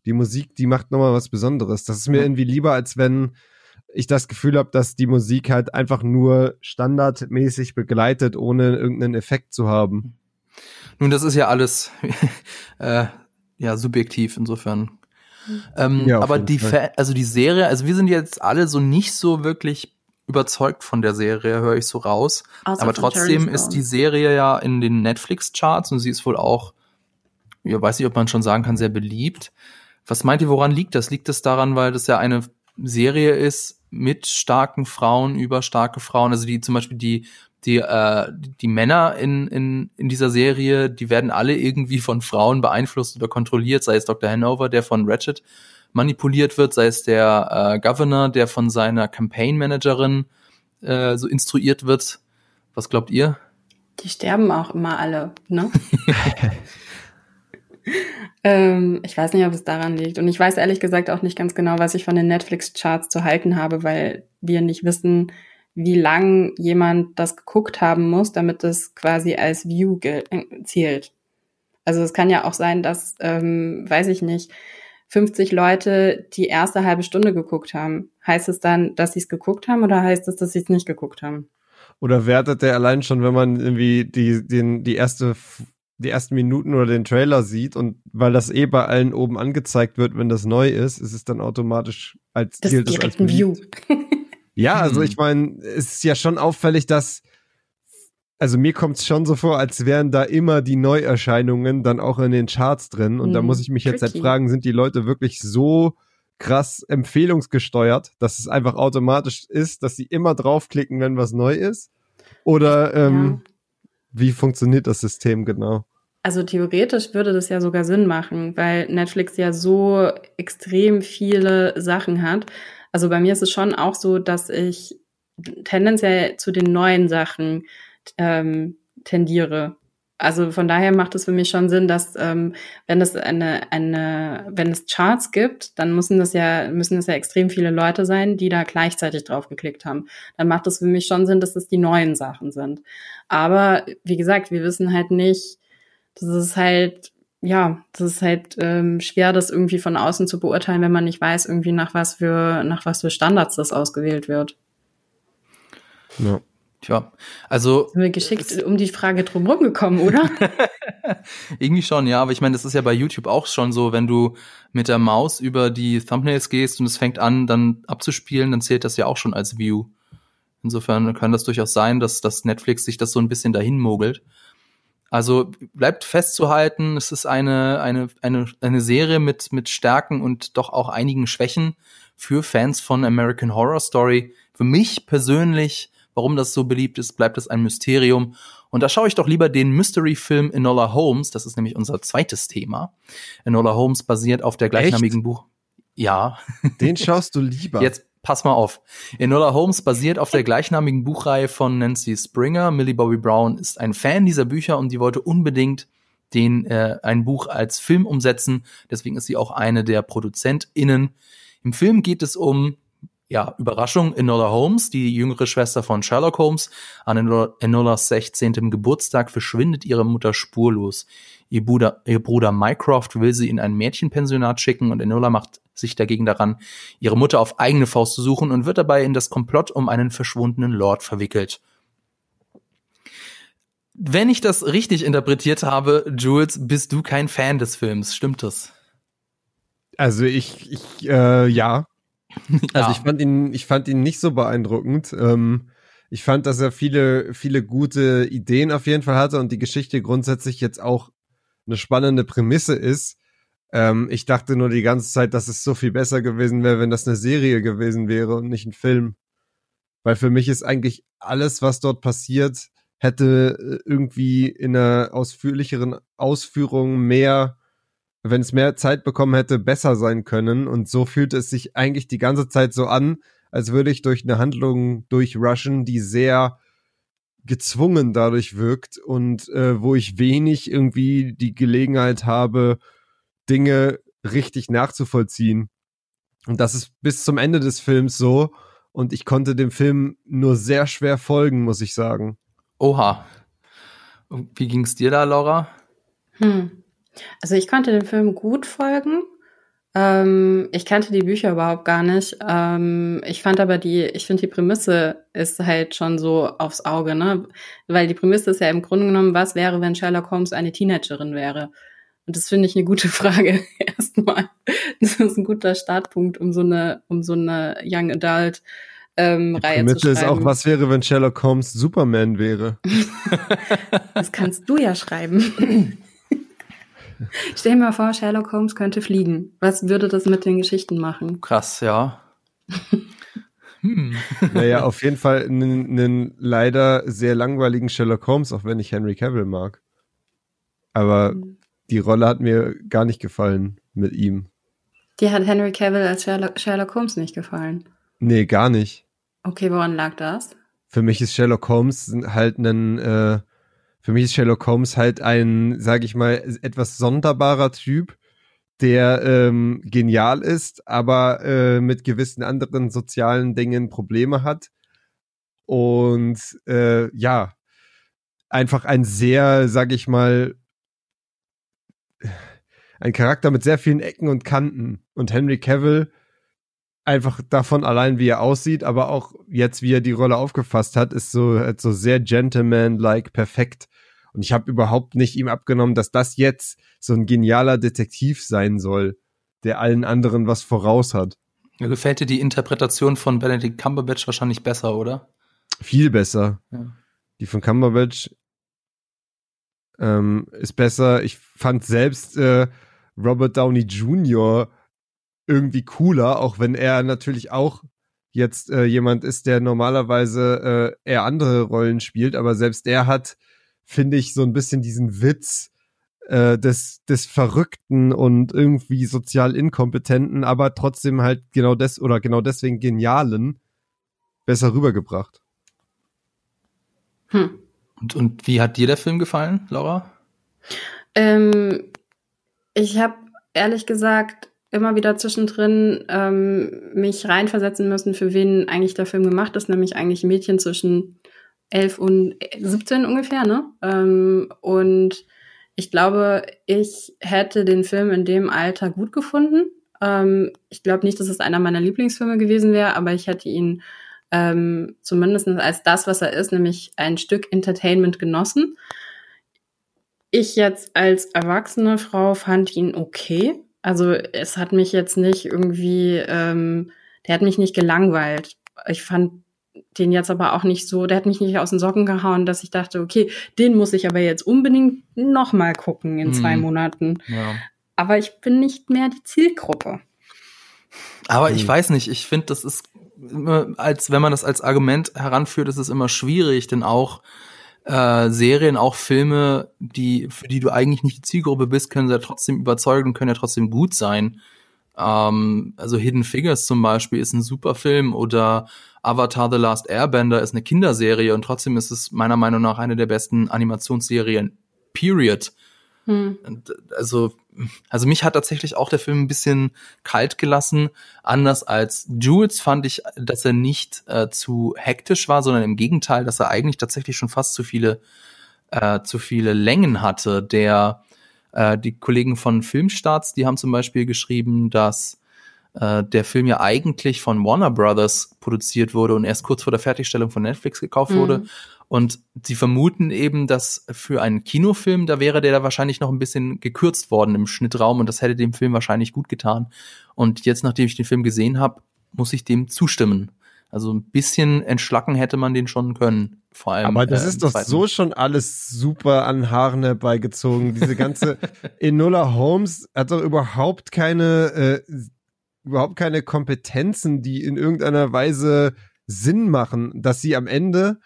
die Musik, die macht nochmal was Besonderes. Das ist mir irgendwie lieber, als wenn ich das Gefühl habe, dass die Musik halt einfach nur standardmäßig begleitet, ohne irgendeinen Effekt zu haben. Nun, das ist ja alles äh, ja subjektiv insofern. Ähm, ja, aber die, also die Serie, also wir sind jetzt alle so nicht so wirklich überzeugt von der Serie, höre ich so raus. Außer Aber trotzdem ist die Serie ja in den Netflix-Charts und sie ist wohl auch, ja, weiß nicht, ob man schon sagen kann, sehr beliebt. Was meint ihr, woran liegt das? Liegt es daran, weil das ja eine Serie ist mit starken Frauen über starke Frauen? Also die zum Beispiel die die äh, die Männer in, in in dieser Serie, die werden alle irgendwie von Frauen beeinflusst oder kontrolliert, sei es Dr. Hanover, der von Ratchet manipuliert wird, sei es der äh, Governor, der von seiner Campaign Managerin äh, so instruiert wird. Was glaubt ihr? Die sterben auch immer alle, ne? ähm, ich weiß nicht, ob es daran liegt. Und ich weiß ehrlich gesagt auch nicht ganz genau, was ich von den Netflix-Charts zu halten habe, weil wir nicht wissen, wie lang jemand das geguckt haben muss, damit es quasi als View zählt. Also es kann ja auch sein, dass, ähm, weiß ich nicht, 50 Leute die erste halbe Stunde geguckt haben. Heißt es dann, dass sie es geguckt haben oder heißt es, dass sie es nicht geguckt haben? Oder wertet der allein schon, wenn man irgendwie die, den, die erste die ersten Minuten oder den Trailer sieht und weil das eh bei allen oben angezeigt wird, wenn das neu ist, ist es dann automatisch als das gilt direkt als ein View. ja, also ich meine, es ist ja schon auffällig, dass also mir kommt es schon so vor, als wären da immer die Neuerscheinungen dann auch in den Charts drin. Und hm, da muss ich mich jetzt halt fragen, sind die Leute wirklich so krass empfehlungsgesteuert, dass es einfach automatisch ist, dass sie immer draufklicken, wenn was neu ist? Oder ähm, ja. wie funktioniert das System genau? Also theoretisch würde das ja sogar Sinn machen, weil Netflix ja so extrem viele Sachen hat. Also bei mir ist es schon auch so, dass ich tendenziell zu den neuen Sachen ähm, tendiere. Also von daher macht es für mich schon Sinn, dass ähm, wenn es eine, eine, wenn es Charts gibt, dann müssen das ja, müssen es ja extrem viele Leute sein, die da gleichzeitig drauf geklickt haben. Dann macht es für mich schon Sinn, dass es die neuen Sachen sind. Aber wie gesagt, wir wissen halt nicht, das ist halt, ja, das ist halt ähm, schwer, das irgendwie von außen zu beurteilen, wenn man nicht weiß, irgendwie nach was für, nach was für Standards das ausgewählt wird. Ja. Tja, also. Sind wir geschickt um die Frage drumherum gekommen, oder? Irgendwie schon, ja. Aber ich meine, das ist ja bei YouTube auch schon so, wenn du mit der Maus über die Thumbnails gehst und es fängt an, dann abzuspielen, dann zählt das ja auch schon als View. Insofern kann das durchaus sein, dass, dass Netflix sich das so ein bisschen dahin mogelt. Also bleibt festzuhalten, es ist eine, eine, eine, eine Serie mit, mit Stärken und doch auch einigen Schwächen für Fans von American Horror Story. Für mich persönlich Warum das so beliebt ist, bleibt es ein Mysterium. Und da schaue ich doch lieber den Mystery-Film Enola Holmes. Das ist nämlich unser zweites Thema. Enola Holmes basiert auf der gleichnamigen Echt? Buch. Ja. Den schaust du lieber. Jetzt pass mal auf. Enola Holmes basiert auf der gleichnamigen Buchreihe von Nancy Springer. Millie Bobby Brown ist ein Fan dieser Bücher und die wollte unbedingt den äh, ein Buch als Film umsetzen. Deswegen ist sie auch eine der ProduzentInnen. Im Film geht es um ja, Überraschung, Enola Holmes, die jüngere Schwester von Sherlock Holmes, an Enolas 16. Geburtstag verschwindet ihre Mutter spurlos. Ihr Bruder, ihr Bruder Mycroft will sie in ein Mädchenpensionat schicken und Enola macht sich dagegen daran, ihre Mutter auf eigene Faust zu suchen und wird dabei in das Komplott um einen verschwundenen Lord verwickelt. Wenn ich das richtig interpretiert habe, Jules, bist du kein Fan des Films, stimmt das? Also ich, ich äh, ja, also ich fand ihn, ich fand ihn nicht so beeindruckend. Ähm, ich fand, dass er viele, viele gute Ideen auf jeden Fall hatte und die Geschichte grundsätzlich jetzt auch eine spannende Prämisse ist. Ähm, ich dachte nur die ganze Zeit, dass es so viel besser gewesen wäre, wenn das eine Serie gewesen wäre und nicht ein Film. Weil für mich ist eigentlich alles, was dort passiert, hätte äh, irgendwie in einer ausführlicheren Ausführung mehr wenn es mehr Zeit bekommen hätte, besser sein können. Und so fühlt es sich eigentlich die ganze Zeit so an, als würde ich durch eine Handlung durchrushen, die sehr gezwungen dadurch wirkt und äh, wo ich wenig irgendwie die Gelegenheit habe, Dinge richtig nachzuvollziehen. Und das ist bis zum Ende des Films so. Und ich konnte dem Film nur sehr schwer folgen, muss ich sagen. Oha. Wie ging's dir da, Laura? Hm. Also ich konnte dem Film gut folgen. Ähm, ich kannte die Bücher überhaupt gar nicht. Ähm, ich fand aber die, ich finde die Prämisse ist halt schon so aufs Auge, ne? Weil die Prämisse ist ja im Grunde genommen, was wäre, wenn Sherlock Holmes eine Teenagerin wäre? Und das finde ich eine gute Frage erstmal. Das ist ein guter Startpunkt, um so eine, um so eine Young Adult ähm, die Reihe Prämisse zu schreiben. ist auch, was wäre, wenn Sherlock Holmes Superman wäre? das kannst du ja schreiben. Stell dir mal vor, Sherlock Holmes könnte fliegen. Was würde das mit den Geschichten machen? Krass, ja. hm. Naja, auf jeden Fall einen, einen leider sehr langweiligen Sherlock Holmes, auch wenn ich Henry Cavill mag. Aber mhm. die Rolle hat mir gar nicht gefallen mit ihm. Die hat Henry Cavill als Sherlock, Sherlock Holmes nicht gefallen. Nee, gar nicht. Okay, woran lag das? Für mich ist Sherlock Holmes halt ein äh, für mich ist Sherlock Holmes halt ein, sage ich mal, etwas sonderbarer Typ, der ähm, genial ist, aber äh, mit gewissen anderen sozialen Dingen Probleme hat. Und äh, ja, einfach ein sehr, sag ich mal, ein Charakter mit sehr vielen Ecken und Kanten. Und Henry Cavill einfach davon allein, wie er aussieht, aber auch jetzt, wie er die Rolle aufgefasst hat, ist so, so sehr gentleman-like perfekt. Und ich habe überhaupt nicht ihm abgenommen, dass das jetzt so ein genialer Detektiv sein soll, der allen anderen was voraus hat. Mir gefällt dir die Interpretation von Benedict Cumberbatch wahrscheinlich besser, oder? Viel besser. Ja. Die von Cumberbatch ähm, ist besser. Ich fand selbst äh, Robert Downey Jr. irgendwie cooler, auch wenn er natürlich auch jetzt äh, jemand ist, der normalerweise äh, eher andere Rollen spielt, aber selbst er hat finde ich, so ein bisschen diesen Witz äh, des, des Verrückten und irgendwie sozial Inkompetenten, aber trotzdem halt genau des oder genau deswegen Genialen besser rübergebracht. Hm. Und, und wie hat dir der Film gefallen, Laura? Ähm, ich habe ehrlich gesagt immer wieder zwischendrin ähm, mich reinversetzen müssen, für wen eigentlich der Film gemacht ist, nämlich eigentlich Mädchen zwischen 11 und 17 ungefähr, ne? Ähm, und ich glaube, ich hätte den Film in dem Alter gut gefunden. Ähm, ich glaube nicht, dass es einer meiner Lieblingsfilme gewesen wäre, aber ich hätte ihn ähm, zumindest als das, was er ist, nämlich ein Stück Entertainment genossen. Ich jetzt als erwachsene Frau fand ihn okay. Also es hat mich jetzt nicht irgendwie, ähm, der hat mich nicht gelangweilt. Ich fand den jetzt aber auch nicht so, der hat mich nicht aus den Socken gehauen, dass ich dachte, okay, den muss ich aber jetzt unbedingt noch mal gucken in zwei mhm. Monaten. Ja. Aber ich bin nicht mehr die Zielgruppe. Aber ich hm. weiß nicht, ich finde, das ist immer, als wenn man das als Argument heranführt, ist es immer schwierig, denn auch äh, Serien, auch Filme, die für die du eigentlich nicht die Zielgruppe bist, können ja trotzdem überzeugen und können ja trotzdem gut sein. Ähm, also Hidden Figures zum Beispiel ist ein super Film oder Avatar The Last Airbender ist eine Kinderserie und trotzdem ist es meiner Meinung nach eine der besten Animationsserien. Period. Hm. Also, also mich hat tatsächlich auch der Film ein bisschen kalt gelassen. Anders als Jules fand ich, dass er nicht äh, zu hektisch war, sondern im Gegenteil, dass er eigentlich tatsächlich schon fast zu viele, äh, zu viele Längen hatte. Der äh, die Kollegen von Filmstarts, die haben zum Beispiel geschrieben, dass äh, der Film ja eigentlich von Warner Brothers produziert wurde und erst kurz vor der Fertigstellung von Netflix gekauft mhm. wurde. Und sie vermuten eben, dass für einen Kinofilm, da wäre der da wahrscheinlich noch ein bisschen gekürzt worden im Schnittraum und das hätte dem Film wahrscheinlich gut getan. Und jetzt, nachdem ich den Film gesehen habe, muss ich dem zustimmen. Also ein bisschen entschlacken hätte man den schon können. Vor allem. Aber das äh, ist doch zweiten. so schon alles super an Haaren herbeigezogen. Diese ganze Enola Holmes hat doch überhaupt keine, äh, überhaupt keine Kompetenzen, die in irgendeiner Weise Sinn machen, dass sie am Ende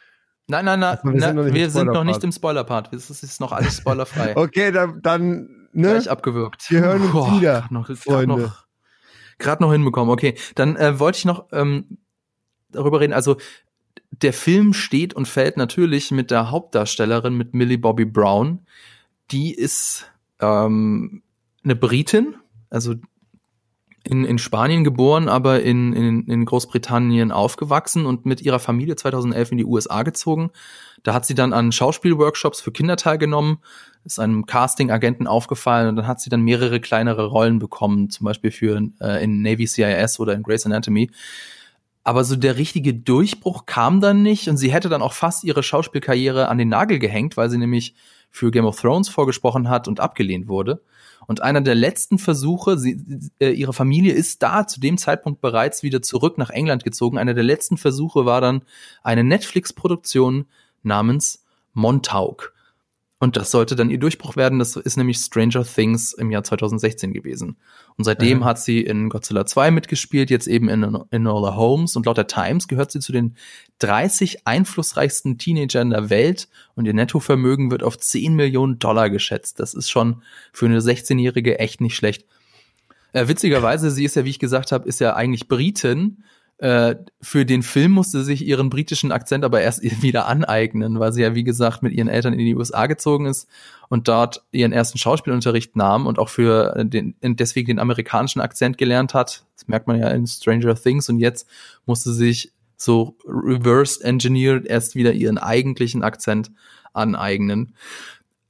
Nein, nein, nein, wir, sind, noch wir sind noch nicht im Spoiler-Part. Es ist noch alles spoilerfrei. okay, dann, dann ne? Gleich abgewürgt. Wir hören uns Boah, wieder, grad noch, Freunde. Gerade noch, grad noch hinbekommen. Okay, dann äh, wollte ich noch ähm, darüber reden. Also der Film steht und fällt natürlich mit der Hauptdarstellerin, mit Millie Bobby Brown. Die ist ähm, eine Britin, also in, in Spanien geboren, aber in, in, in Großbritannien aufgewachsen und mit ihrer Familie 2011 in die USA gezogen. Da hat sie dann an Schauspielworkshops für Kinder teilgenommen, ist einem Casting-Agenten aufgefallen und dann hat sie dann mehrere kleinere Rollen bekommen, zum Beispiel für äh, in Navy CIS oder in Grey's Anatomy. Aber so der richtige Durchbruch kam dann nicht und sie hätte dann auch fast ihre Schauspielkarriere an den Nagel gehängt, weil sie nämlich für Game of Thrones vorgesprochen hat und abgelehnt wurde. Und einer der letzten Versuche, sie, äh, ihre Familie ist da zu dem Zeitpunkt bereits wieder zurück nach England gezogen. Einer der letzten Versuche war dann eine Netflix-Produktion namens Montauk. Und das sollte dann ihr Durchbruch werden. Das ist nämlich Stranger Things im Jahr 2016 gewesen. Und seitdem mhm. hat sie in Godzilla 2 mitgespielt, jetzt eben in Enola Holmes. Und laut der Times gehört sie zu den 30 einflussreichsten Teenagern der Welt. Und ihr Nettovermögen wird auf 10 Millionen Dollar geschätzt. Das ist schon für eine 16-Jährige echt nicht schlecht. Äh, witzigerweise, sie ist ja, wie ich gesagt habe, ist ja eigentlich Britin äh, für den Film musste sich ihren britischen Akzent aber erst wieder aneignen, weil sie ja, wie gesagt, mit ihren Eltern in die USA gezogen ist und dort ihren ersten Schauspielunterricht nahm und auch für den, deswegen den amerikanischen Akzent gelernt hat. Das merkt man ja in Stranger Things und jetzt musste sie sich so reversed engineered erst wieder ihren eigentlichen Akzent aneignen.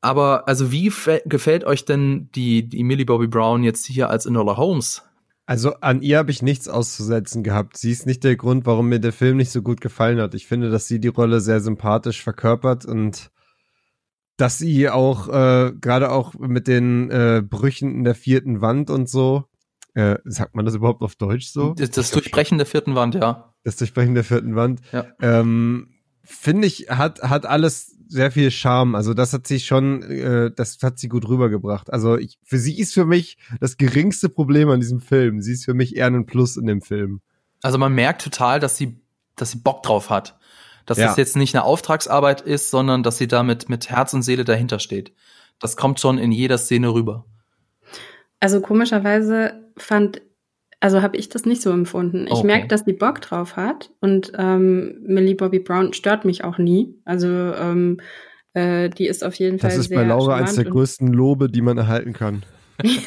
Aber also wie gefällt euch denn die, die Millie Bobby Brown jetzt hier als Enola Holmes? Also an ihr habe ich nichts auszusetzen gehabt. Sie ist nicht der Grund, warum mir der Film nicht so gut gefallen hat. Ich finde, dass sie die Rolle sehr sympathisch verkörpert und dass sie auch äh, gerade auch mit den äh, Brüchen in der vierten Wand und so, äh, sagt man das überhaupt auf Deutsch so? Das, das Durchbrechen der vierten Wand, ja. Das Durchbrechen der vierten Wand. Ja. Ähm, finde ich, hat, hat alles sehr viel Charme. Also das hat sie schon, äh, das hat sie gut rübergebracht. Also ich, für sie ist für mich das geringste Problem an diesem Film. Sie ist für mich eher ein Plus in dem Film. Also man merkt total, dass sie, dass sie Bock drauf hat. Dass ja. das jetzt nicht eine Auftragsarbeit ist, sondern dass sie damit mit Herz und Seele dahinter steht. Das kommt schon in jeder Szene rüber. Also komischerweise fand also habe ich das nicht so empfunden. Ich okay. merke, dass die Bock drauf hat und ähm, Millie Bobby Brown stört mich auch nie. Also ähm, äh, die ist auf jeden das Fall. Das ist bei Laura eines der größten Lobe, die man erhalten kann.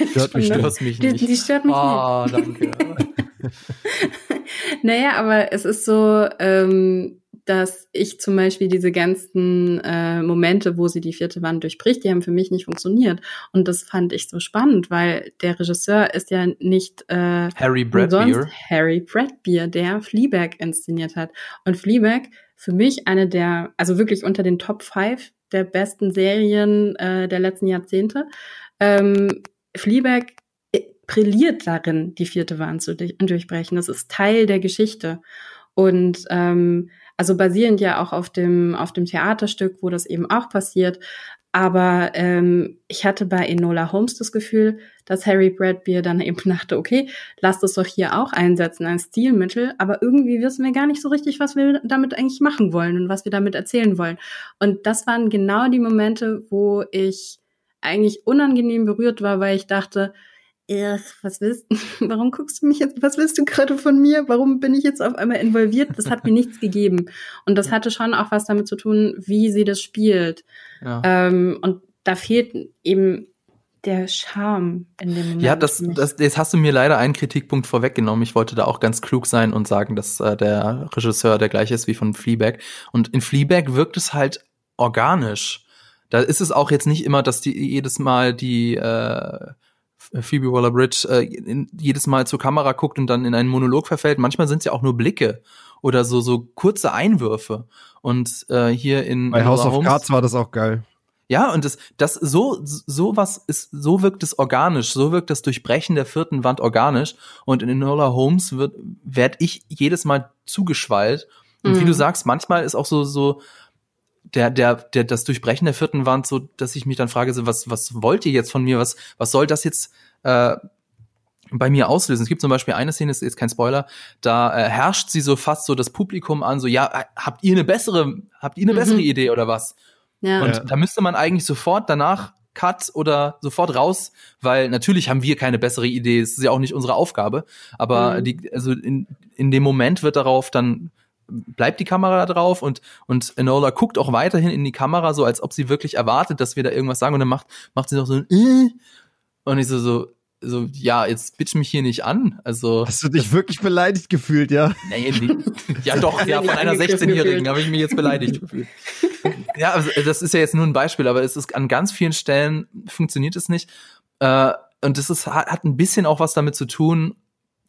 stört mich, stört mich nicht. Die, die stört mich oh, nicht. danke. naja, aber es ist so, ähm, dass ich zum Beispiel diese ganzen äh, Momente, wo sie die vierte Wand durchbricht, die haben für mich nicht funktioniert. Und das fand ich so spannend, weil der Regisseur ist ja nicht äh, Harry Bradbeer. Harry Bradbeer, der Fleabag inszeniert hat. Und Fleabag für mich eine der, also wirklich unter den Top 5 der besten Serien äh, der letzten Jahrzehnte. Ähm, Fleabag äh, brilliert darin, die vierte Wand zu durchbrechen. Das ist Teil der Geschichte. Und ähm, also basierend ja auch auf dem, auf dem Theaterstück, wo das eben auch passiert. Aber ähm, ich hatte bei Enola Holmes das Gefühl, dass Harry Bradbeer dann eben dachte, okay, lasst es doch hier auch einsetzen als Stilmittel, aber irgendwie wissen wir gar nicht so richtig, was wir damit eigentlich machen wollen und was wir damit erzählen wollen. Und das waren genau die Momente, wo ich eigentlich unangenehm berührt war, weil ich dachte, was willst du, warum guckst du mich jetzt, was willst du gerade von mir? Warum bin ich jetzt auf einmal involviert? Das hat mir nichts gegeben. Und das hatte schon auch was damit zu tun, wie sie das spielt. Ja. Ähm, und da fehlt eben der Charme in dem Moment. Ja, das, das, jetzt hast du mir leider einen Kritikpunkt vorweggenommen. Ich wollte da auch ganz klug sein und sagen, dass äh, der Regisseur der gleiche ist wie von Fleabag. Und in Fleabag wirkt es halt organisch. Da ist es auch jetzt nicht immer, dass die jedes Mal die äh, Phoebe Waller-Bridge äh, jedes Mal zur Kamera guckt und dann in einen Monolog verfällt. Manchmal sind es ja auch nur Blicke oder so so kurze Einwürfe. Und äh, hier in bei House of Cards war das auch geil. Ja, und das, das so, so was ist, so wirkt es organisch, so wirkt das Durchbrechen der vierten Wand organisch. Und in Enola Holmes wird, werd ich jedes Mal zugeschwallt. Und mhm. wie du sagst, manchmal ist auch so, so, der, der, der, das Durchbrechen der vierten Wand, so, dass ich mich dann frage, so, was, was wollt ihr jetzt von mir? Was, was soll das jetzt äh, bei mir auslösen? Es gibt zum Beispiel eine Szene, ist jetzt kein Spoiler, da äh, herrscht sie so fast so das Publikum an, so, ja, äh, habt ihr eine bessere, habt ihr eine mhm. bessere Idee oder was? Ja. Und ja. da müsste man eigentlich sofort danach Cut oder sofort raus, weil natürlich haben wir keine bessere Idee, es ist ja auch nicht unsere Aufgabe, aber mhm. die, also in, in dem Moment wird darauf dann bleibt die Kamera da drauf und, und Enola guckt auch weiterhin in die Kamera, so als ob sie wirklich erwartet, dass wir da irgendwas sagen und dann macht, macht sie noch so ein äh, und ich so, so, so, ja, jetzt bitch mich hier nicht an. Also. Hast du dich wirklich beleidigt gefühlt, ja? Nee, nee. Ja, doch, ja, von einer 16-Jährigen habe ich mich jetzt beleidigt gefühlt. ja, also, das ist ja jetzt nur ein Beispiel, aber es ist an ganz vielen Stellen funktioniert es nicht. Äh, und das ist, hat ein bisschen auch was damit zu tun,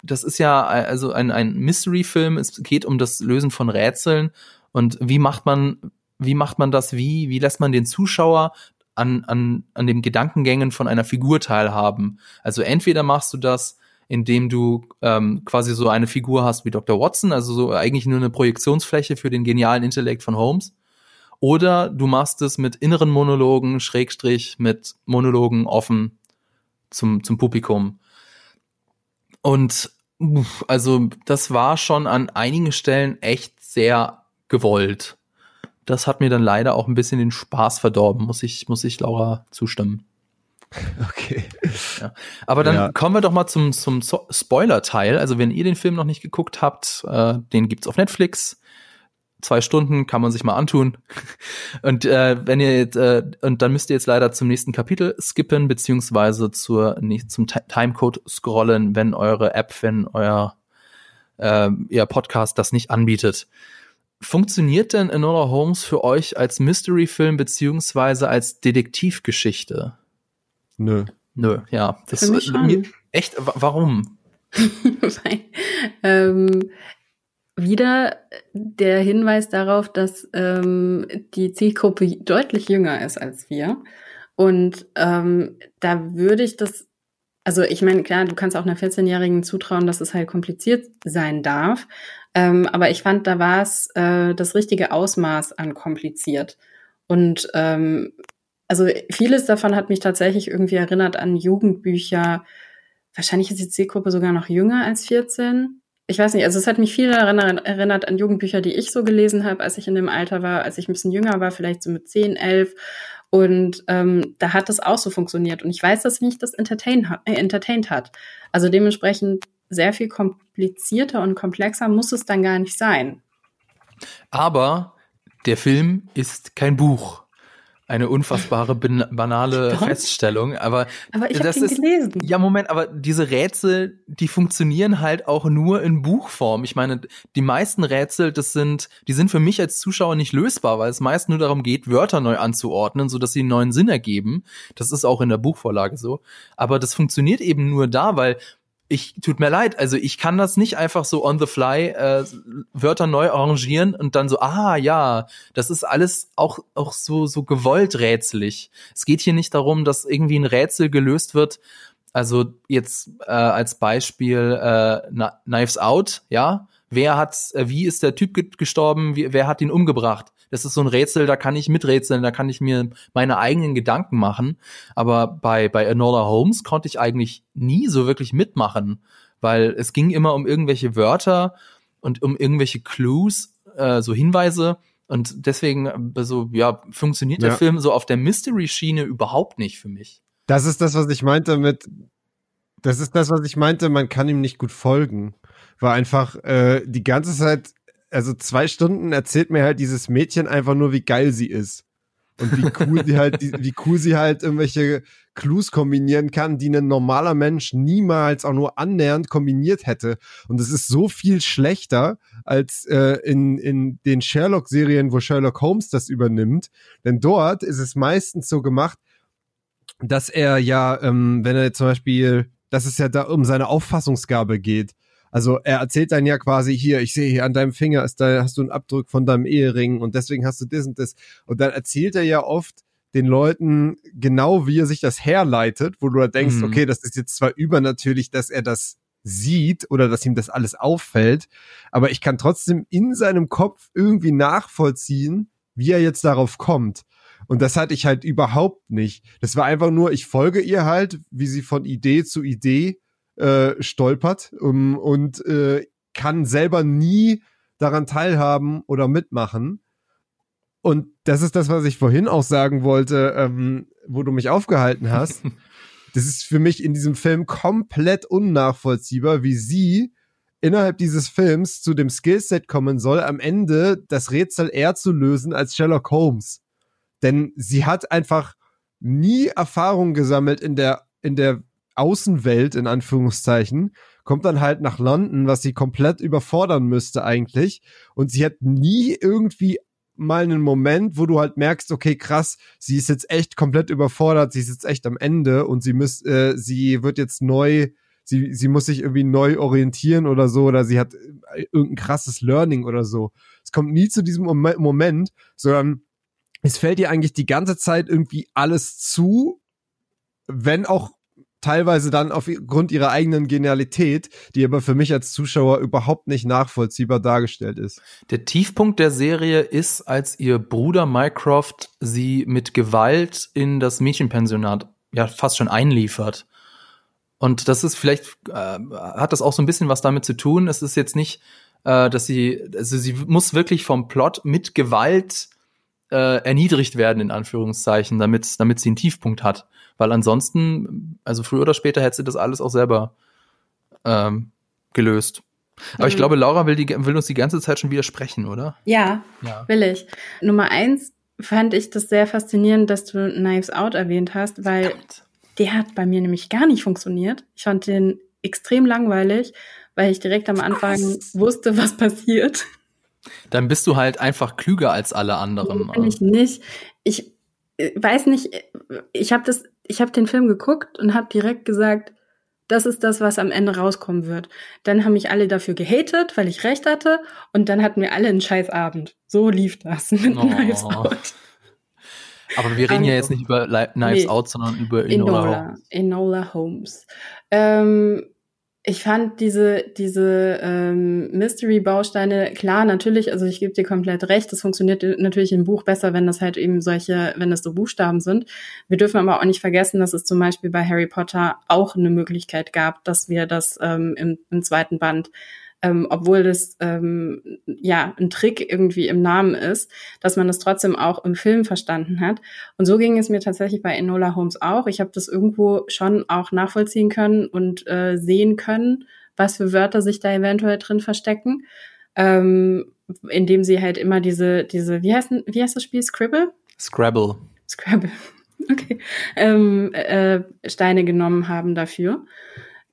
das ist ja also ein, ein Mystery-Film. Es geht um das Lösen von Rätseln. Und wie macht man, wie macht man das? Wie, wie lässt man den Zuschauer an, an, an den Gedankengängen von einer Figur teilhaben? Also entweder machst du das, indem du ähm, quasi so eine Figur hast wie Dr. Watson, also so eigentlich nur eine Projektionsfläche für den genialen Intellekt von Holmes. Oder du machst es mit inneren Monologen, Schrägstrich, mit Monologen offen zum, zum Publikum. Und also das war schon an einigen Stellen echt sehr gewollt. Das hat mir dann leider auch ein bisschen den Spaß verdorben, muss ich, muss ich Laura zustimmen. Okay. Ja. Aber dann ja. kommen wir doch mal zum, zum Spoiler-Teil. Also wenn ihr den Film noch nicht geguckt habt, äh, den gibt's auf Netflix zwei Stunden kann man sich mal antun. Und äh, wenn ihr jetzt, äh, und dann müsst ihr jetzt leider zum nächsten Kapitel skippen, beziehungsweise zur, nicht, zum Timecode scrollen, wenn eure App, wenn euer äh, ihr Podcast das nicht anbietet. Funktioniert denn Enola Holmes für euch als Mystery-Film beziehungsweise als Detektivgeschichte? Nö. Nö, ja. Das, für mich schon. echt, warum? Weil, ähm, wieder der Hinweis darauf, dass ähm, die Zielgruppe deutlich jünger ist als wir. Und ähm, da würde ich das, also ich meine, klar, du kannst auch einer 14-Jährigen zutrauen, dass es halt kompliziert sein darf. Ähm, aber ich fand, da war es äh, das richtige Ausmaß an kompliziert. Und ähm, also vieles davon hat mich tatsächlich irgendwie erinnert an Jugendbücher. Wahrscheinlich ist die Zielgruppe sogar noch jünger als 14 ich weiß nicht, also es hat mich viel daran erinnert an Jugendbücher, die ich so gelesen habe, als ich in dem Alter war, als ich ein bisschen jünger war, vielleicht so mit 10, 11. Und ähm, da hat das auch so funktioniert. Und ich weiß, dass mich das entertain äh, entertained hat. Also dementsprechend sehr viel komplizierter und komplexer muss es dann gar nicht sein. Aber der Film ist kein Buch. Eine unfassbare banale Doch. Feststellung, aber, aber ich das ist gelesen. ja Moment, aber diese Rätsel, die funktionieren halt auch nur in Buchform. Ich meine, die meisten Rätsel, das sind, die sind für mich als Zuschauer nicht lösbar, weil es meist nur darum geht, Wörter neu anzuordnen, so dass sie einen neuen Sinn ergeben. Das ist auch in der Buchvorlage so, aber das funktioniert eben nur da, weil ich tut mir leid, also ich kann das nicht einfach so on the fly äh, Wörter neu arrangieren und dann so, ah ja, das ist alles auch auch so so gewollt rätselig. Es geht hier nicht darum, dass irgendwie ein Rätsel gelöst wird. Also jetzt äh, als Beispiel äh, Knives Out, ja, wer hat, äh, wie ist der Typ gestorben, wie, wer hat ihn umgebracht? Das ist so ein Rätsel, da kann ich miträtseln, da kann ich mir meine eigenen Gedanken machen. Aber bei, bei Enola Holmes konnte ich eigentlich nie so wirklich mitmachen, weil es ging immer um irgendwelche Wörter und um irgendwelche Clues, äh, so Hinweise. Und deswegen, äh, so, ja, funktioniert ja. der Film so auf der Mystery-Schiene überhaupt nicht für mich. Das ist das, was ich meinte mit, das ist das, was ich meinte, man kann ihm nicht gut folgen. War einfach äh, die ganze Zeit also zwei Stunden erzählt mir halt dieses Mädchen einfach nur, wie geil sie ist. Und wie cool sie halt, wie cool sie halt irgendwelche Clues kombinieren kann, die ein normaler Mensch niemals auch nur annähernd kombiniert hätte. Und es ist so viel schlechter als äh, in, in den Sherlock-Serien, wo Sherlock Holmes das übernimmt. Denn dort ist es meistens so gemacht, dass er ja, ähm, wenn er zum Beispiel, dass es ja da um seine Auffassungsgabe geht. Also er erzählt dann ja quasi hier, ich sehe hier an deinem Finger ist da hast du einen Abdruck von deinem Ehering und deswegen hast du das und das. Und dann erzählt er ja oft den Leuten genau, wie er sich das herleitet, wo du da denkst, mhm. okay, das ist jetzt zwar übernatürlich, dass er das sieht oder dass ihm das alles auffällt, aber ich kann trotzdem in seinem Kopf irgendwie nachvollziehen, wie er jetzt darauf kommt. Und das hatte ich halt überhaupt nicht. Das war einfach nur, ich folge ihr halt, wie sie von Idee zu Idee äh, stolpert um, und äh, kann selber nie daran teilhaben oder mitmachen. Und das ist das, was ich vorhin auch sagen wollte, ähm, wo du mich aufgehalten hast. das ist für mich in diesem Film komplett unnachvollziehbar, wie sie innerhalb dieses Films zu dem Skillset kommen soll, am Ende das Rätsel eher zu lösen als Sherlock Holmes. Denn sie hat einfach nie Erfahrung gesammelt in der, in der Außenwelt in Anführungszeichen, kommt dann halt nach London, was sie komplett überfordern müsste eigentlich. Und sie hat nie irgendwie mal einen Moment, wo du halt merkst, okay, krass, sie ist jetzt echt komplett überfordert, sie ist jetzt echt am Ende und sie muss, äh, sie wird jetzt neu, sie, sie muss sich irgendwie neu orientieren oder so, oder sie hat äh, irgendein krasses Learning oder so. Es kommt nie zu diesem Moment, sondern es fällt ihr eigentlich die ganze Zeit irgendwie alles zu, wenn auch teilweise dann aufgrund ihrer eigenen Genialität, die aber für mich als Zuschauer überhaupt nicht nachvollziehbar dargestellt ist. Der Tiefpunkt der Serie ist, als ihr Bruder Mycroft sie mit Gewalt in das Mädchenpensionat ja fast schon einliefert. Und das ist vielleicht, äh, hat das auch so ein bisschen was damit zu tun. Es ist jetzt nicht, äh, dass sie, also sie muss wirklich vom Plot mit Gewalt äh, erniedrigt werden, in Anführungszeichen, damit, damit sie einen Tiefpunkt hat. Weil ansonsten, also früher oder später hätte sie das alles auch selber ähm, gelöst. Aber mhm. ich glaube, Laura will, die, will uns die ganze Zeit schon widersprechen, oder? Ja, ja, will ich. Nummer eins fand ich das sehr faszinierend, dass du Knives Out erwähnt hast, weil Verdammt. der hat bei mir nämlich gar nicht funktioniert. Ich fand den extrem langweilig, weil ich direkt am Anfang was? wusste, was passiert. Dann bist du halt einfach klüger als alle anderen. Nee, ich nicht. Ich äh, weiß nicht, ich habe das ich habe den Film geguckt und habe direkt gesagt, das ist das, was am Ende rauskommen wird. Dann haben mich alle dafür gehatet, weil ich recht hatte. Und dann hatten wir alle einen scheiß Abend. So lief das mit oh. Knives Out. Aber wir reden um, ja jetzt nicht über Knives nee, Out, sondern über Enola, Enola Holmes. Enola Holmes. Ähm, ich fand diese, diese ähm, Mystery-Bausteine, klar, natürlich, also ich gebe dir komplett recht, das funktioniert natürlich im Buch besser, wenn das halt eben solche, wenn das so Buchstaben sind. Wir dürfen aber auch nicht vergessen, dass es zum Beispiel bei Harry Potter auch eine Möglichkeit gab, dass wir das ähm, im, im zweiten Band ähm, obwohl das ähm, ja ein Trick irgendwie im Namen ist, dass man das trotzdem auch im Film verstanden hat. Und so ging es mir tatsächlich bei Enola Holmes auch. Ich habe das irgendwo schon auch nachvollziehen können und äh, sehen können, was für Wörter sich da eventuell drin verstecken. Ähm, indem sie halt immer diese, diese, wie heißt, wie heißt das Spiel? Scribble? Scrabble. Scrabble, okay, ähm, äh, Steine genommen haben dafür.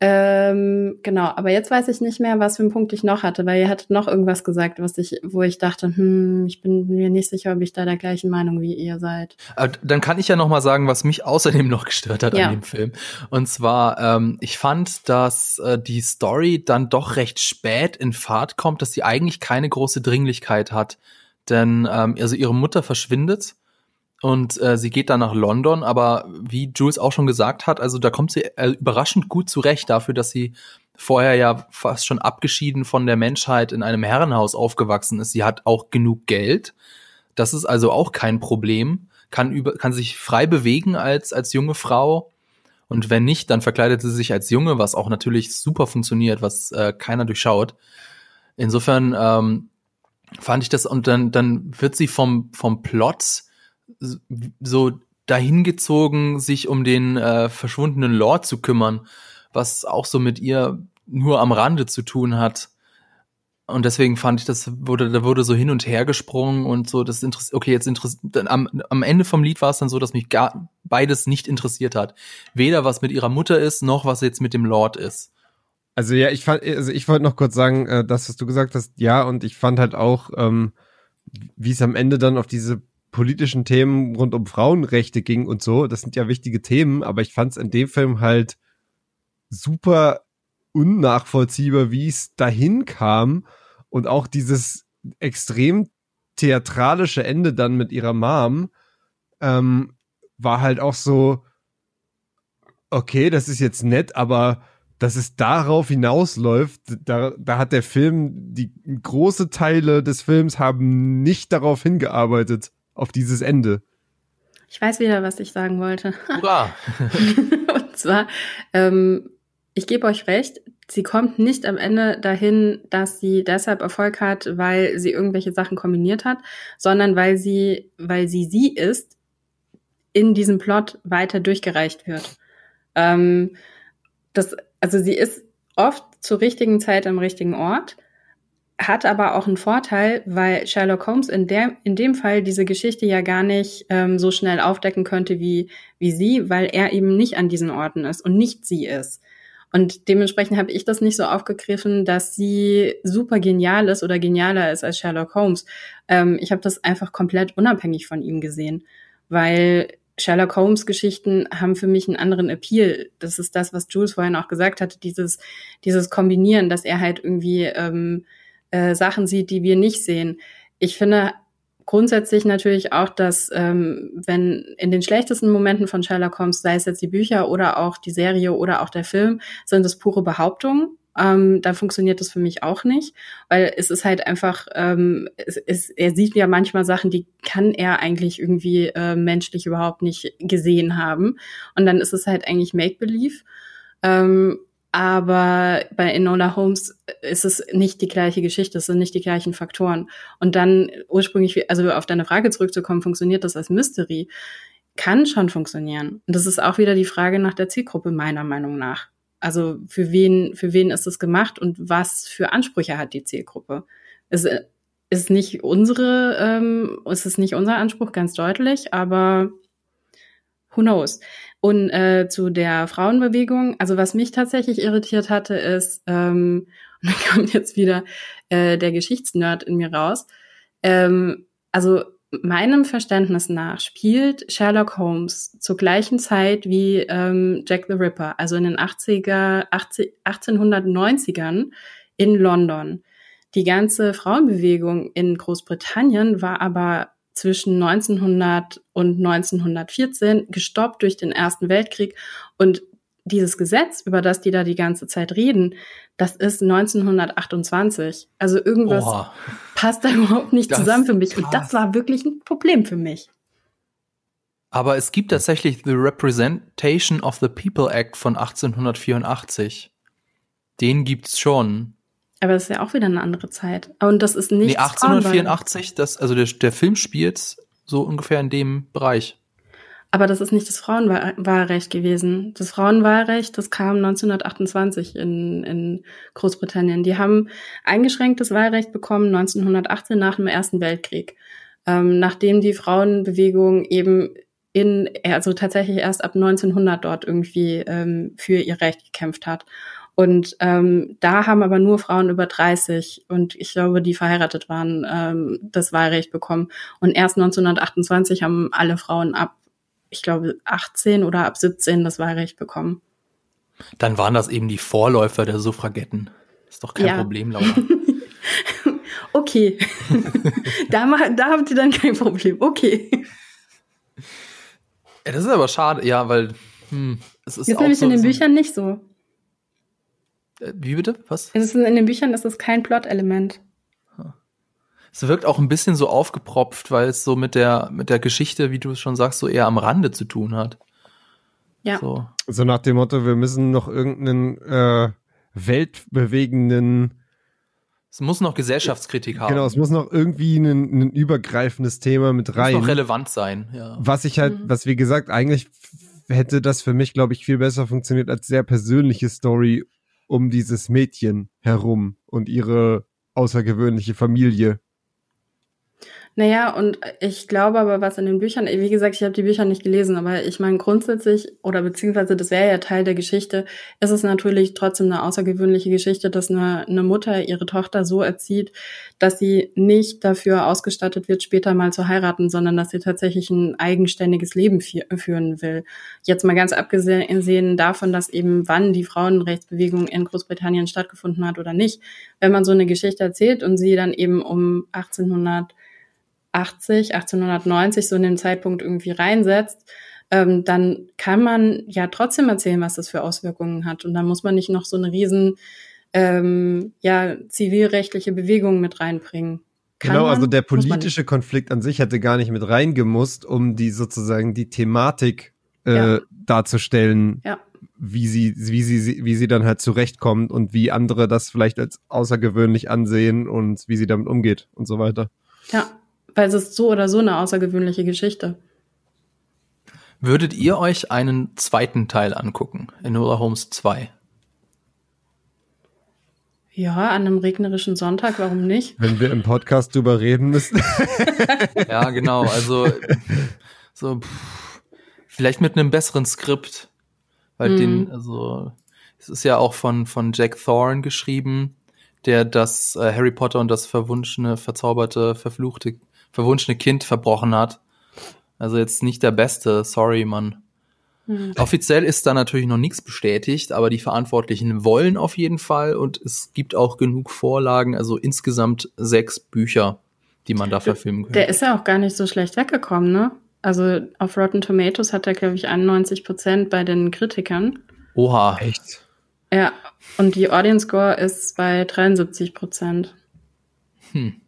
Ähm, genau, aber jetzt weiß ich nicht mehr, was für einen Punkt ich noch hatte, weil ihr hattet noch irgendwas gesagt, was ich, wo ich dachte, hm, ich bin mir nicht sicher, ob ich da der gleichen Meinung wie ihr seid. Äh, dann kann ich ja noch mal sagen, was mich außerdem noch gestört hat ja. an dem Film. Und zwar, ähm, ich fand, dass äh, die Story dann doch recht spät in Fahrt kommt, dass sie eigentlich keine große Dringlichkeit hat, denn ähm, also ihre Mutter verschwindet und äh, sie geht dann nach London, aber wie Jules auch schon gesagt hat, also da kommt sie äh, überraschend gut zurecht dafür, dass sie vorher ja fast schon abgeschieden von der Menschheit in einem Herrenhaus aufgewachsen ist. Sie hat auch genug Geld. Das ist also auch kein Problem. Kann über, kann sich frei bewegen als, als junge Frau. Und wenn nicht, dann verkleidet sie sich als Junge, was auch natürlich super funktioniert, was äh, keiner durchschaut. Insofern ähm, fand ich das, und dann, dann wird sie vom, vom Plot so dahingezogen, sich um den äh, verschwundenen Lord zu kümmern, was auch so mit ihr nur am Rande zu tun hat. Und deswegen fand ich, das wurde, da wurde so hin und her gesprungen und so, das interessiert, okay, jetzt interessiert, am, am Ende vom Lied war es dann so, dass mich gar beides nicht interessiert hat. Weder was mit ihrer Mutter ist, noch was jetzt mit dem Lord ist. Also ja, ich fand, also ich wollte noch kurz sagen, äh, das, was du gesagt hast, ja, und ich fand halt auch, ähm, wie es am Ende dann auf diese politischen Themen rund um Frauenrechte ging und so. Das sind ja wichtige Themen, aber ich fand es in dem Film halt super unnachvollziehbar, wie es dahin kam und auch dieses extrem theatralische Ende dann mit ihrer Mom ähm, war halt auch so, okay, das ist jetzt nett, aber dass es darauf hinausläuft, da, da hat der Film, die große Teile des Films haben nicht darauf hingearbeitet auf dieses Ende. Ich weiß wieder, was ich sagen wollte. Hurra! Und zwar, ähm, ich gebe euch recht, sie kommt nicht am Ende dahin, dass sie deshalb Erfolg hat, weil sie irgendwelche Sachen kombiniert hat, sondern weil sie, weil sie sie ist, in diesem Plot weiter durchgereicht wird. Ähm, das, also sie ist oft zur richtigen Zeit am richtigen Ort hat aber auch einen Vorteil, weil Sherlock Holmes in, der, in dem Fall diese Geschichte ja gar nicht ähm, so schnell aufdecken könnte wie, wie sie, weil er eben nicht an diesen Orten ist und nicht sie ist. Und dementsprechend habe ich das nicht so aufgegriffen, dass sie super genial ist oder genialer ist als Sherlock Holmes. Ähm, ich habe das einfach komplett unabhängig von ihm gesehen, weil Sherlock Holmes Geschichten haben für mich einen anderen Appeal. Das ist das, was Jules vorhin auch gesagt hatte, dieses, dieses Kombinieren, dass er halt irgendwie ähm, äh, Sachen sieht, die wir nicht sehen. Ich finde grundsätzlich natürlich auch, dass ähm, wenn in den schlechtesten Momenten von Sherlock Holmes, sei es jetzt die Bücher oder auch die Serie oder auch der Film, sind es pure Behauptungen. Ähm, da funktioniert das für mich auch nicht, weil es ist halt einfach, ähm, es, es, er sieht ja manchmal Sachen, die kann er eigentlich irgendwie äh, menschlich überhaupt nicht gesehen haben. Und dann ist es halt eigentlich Make-Believe. Ähm, aber bei Enola Holmes ist es nicht die gleiche Geschichte, es sind nicht die gleichen Faktoren. Und dann ursprünglich, also auf deine Frage zurückzukommen, funktioniert das als Mystery? Kann schon funktionieren. Und das ist auch wieder die Frage nach der Zielgruppe, meiner Meinung nach. Also für wen, für wen ist es gemacht und was für Ansprüche hat die Zielgruppe? Es ist nicht unsere, ähm, es ist nicht unser Anspruch, ganz deutlich, aber who knows? Und äh, zu der Frauenbewegung, also was mich tatsächlich irritiert hatte, ist, ähm, und dann kommt jetzt wieder äh, der Geschichtsnerd in mir raus, ähm, also meinem Verständnis nach spielt Sherlock Holmes zur gleichen Zeit wie ähm, Jack the Ripper, also in den 80er, 80, 1890ern in London. Die ganze Frauenbewegung in Großbritannien war aber zwischen 1900 und 1914 gestoppt durch den Ersten Weltkrieg. Und dieses Gesetz, über das die da die ganze Zeit reden, das ist 1928. Also irgendwas Oha. passt da überhaupt nicht das zusammen für mich. Und das war wirklich ein Problem für mich. Aber es gibt tatsächlich The Representation of the People Act von 1884. Den gibt's schon. Aber das ist ja auch wieder eine andere Zeit. Und das ist nicht. Nee, 1884, das, also der, der Film spielt so ungefähr in dem Bereich. Aber das ist nicht das Frauenwahlrecht gewesen. Das Frauenwahlrecht, das kam 1928 in, in Großbritannien. Die haben eingeschränktes Wahlrecht bekommen 1918 nach dem Ersten Weltkrieg. Ähm, nachdem die Frauenbewegung eben in, also tatsächlich erst ab 1900 dort irgendwie ähm, für ihr Recht gekämpft hat. Und ähm, da haben aber nur Frauen über 30 und ich glaube, die verheiratet waren, ähm, das Wahlrecht bekommen. Und erst 1928 haben alle Frauen ab, ich glaube, 18 oder ab 17 das Wahlrecht bekommen. Dann waren das eben die Vorläufer der Suffragetten. Ist doch kein ja. Problem, Laura. okay. da, da habt ihr dann kein Problem. Okay. Ja, das ist aber schade, ja, weil hm, es ist. Das ist nämlich so, in den Büchern nicht so. Äh, wie bitte? Was? Es ist in den Büchern ist es kein Plot-Element. Es wirkt auch ein bisschen so aufgepropft, weil es so mit der, mit der Geschichte, wie du es schon sagst, so eher am Rande zu tun hat. Ja. So, so nach dem Motto, wir müssen noch irgendeinen äh, weltbewegenden es muss noch Gesellschaftskritik haben. Genau, es muss noch irgendwie ein, ein übergreifendes Thema mit rein. Muss noch relevant sein, ja. Was ich halt, mhm. was wie gesagt, eigentlich hätte das für mich, glaube ich, viel besser funktioniert als sehr persönliche Story um dieses Mädchen herum und ihre außergewöhnliche Familie. Naja, und ich glaube aber, was in den Büchern, wie gesagt, ich habe die Bücher nicht gelesen, aber ich meine grundsätzlich, oder beziehungsweise das wäre ja Teil der Geschichte, ist es natürlich trotzdem eine außergewöhnliche Geschichte, dass eine, eine Mutter ihre Tochter so erzieht, dass sie nicht dafür ausgestattet wird, später mal zu heiraten, sondern dass sie tatsächlich ein eigenständiges Leben führen will. Jetzt mal ganz abgesehen davon, dass eben wann die Frauenrechtsbewegung in Großbritannien stattgefunden hat oder nicht. Wenn man so eine Geschichte erzählt und sie dann eben um 1800 1880, 1890 so in den Zeitpunkt irgendwie reinsetzt, ähm, dann kann man ja trotzdem erzählen, was das für Auswirkungen hat. Und dann muss man nicht noch so eine riesen ähm, ja, zivilrechtliche Bewegung mit reinbringen. Kann genau, also der politische Konflikt an sich hätte gar nicht mit reingemusst, um die sozusagen die Thematik äh, ja. darzustellen, ja. wie sie, wie sie, wie sie dann halt zurechtkommt und wie andere das vielleicht als außergewöhnlich ansehen und wie sie damit umgeht und so weiter. Ja, weil es ist so oder so eine außergewöhnliche Geschichte. Würdet ihr euch einen zweiten Teil angucken? Enola Holmes 2? Ja, an einem regnerischen Sonntag, warum nicht? Wenn wir im Podcast drüber reden müssen. ja, genau. Also so pff, vielleicht mit einem besseren Skript, weil mhm. den also es ist ja auch von von Jack Thorne geschrieben, der das äh, Harry Potter und das verwunschene, verzauberte, verfluchte verwunschene Kind verbrochen hat. Also jetzt nicht der beste, sorry, Mann. Hm. Offiziell ist da natürlich noch nichts bestätigt, aber die Verantwortlichen wollen auf jeden Fall und es gibt auch genug Vorlagen, also insgesamt sechs Bücher, die man da verfilmen kann. Der ist ja auch gar nicht so schlecht weggekommen, ne? Also auf Rotten Tomatoes hat er, glaube ich, 91 Prozent bei den Kritikern. Oha. Echt? Ja, und die Audience Score ist bei 73 Prozent. Hm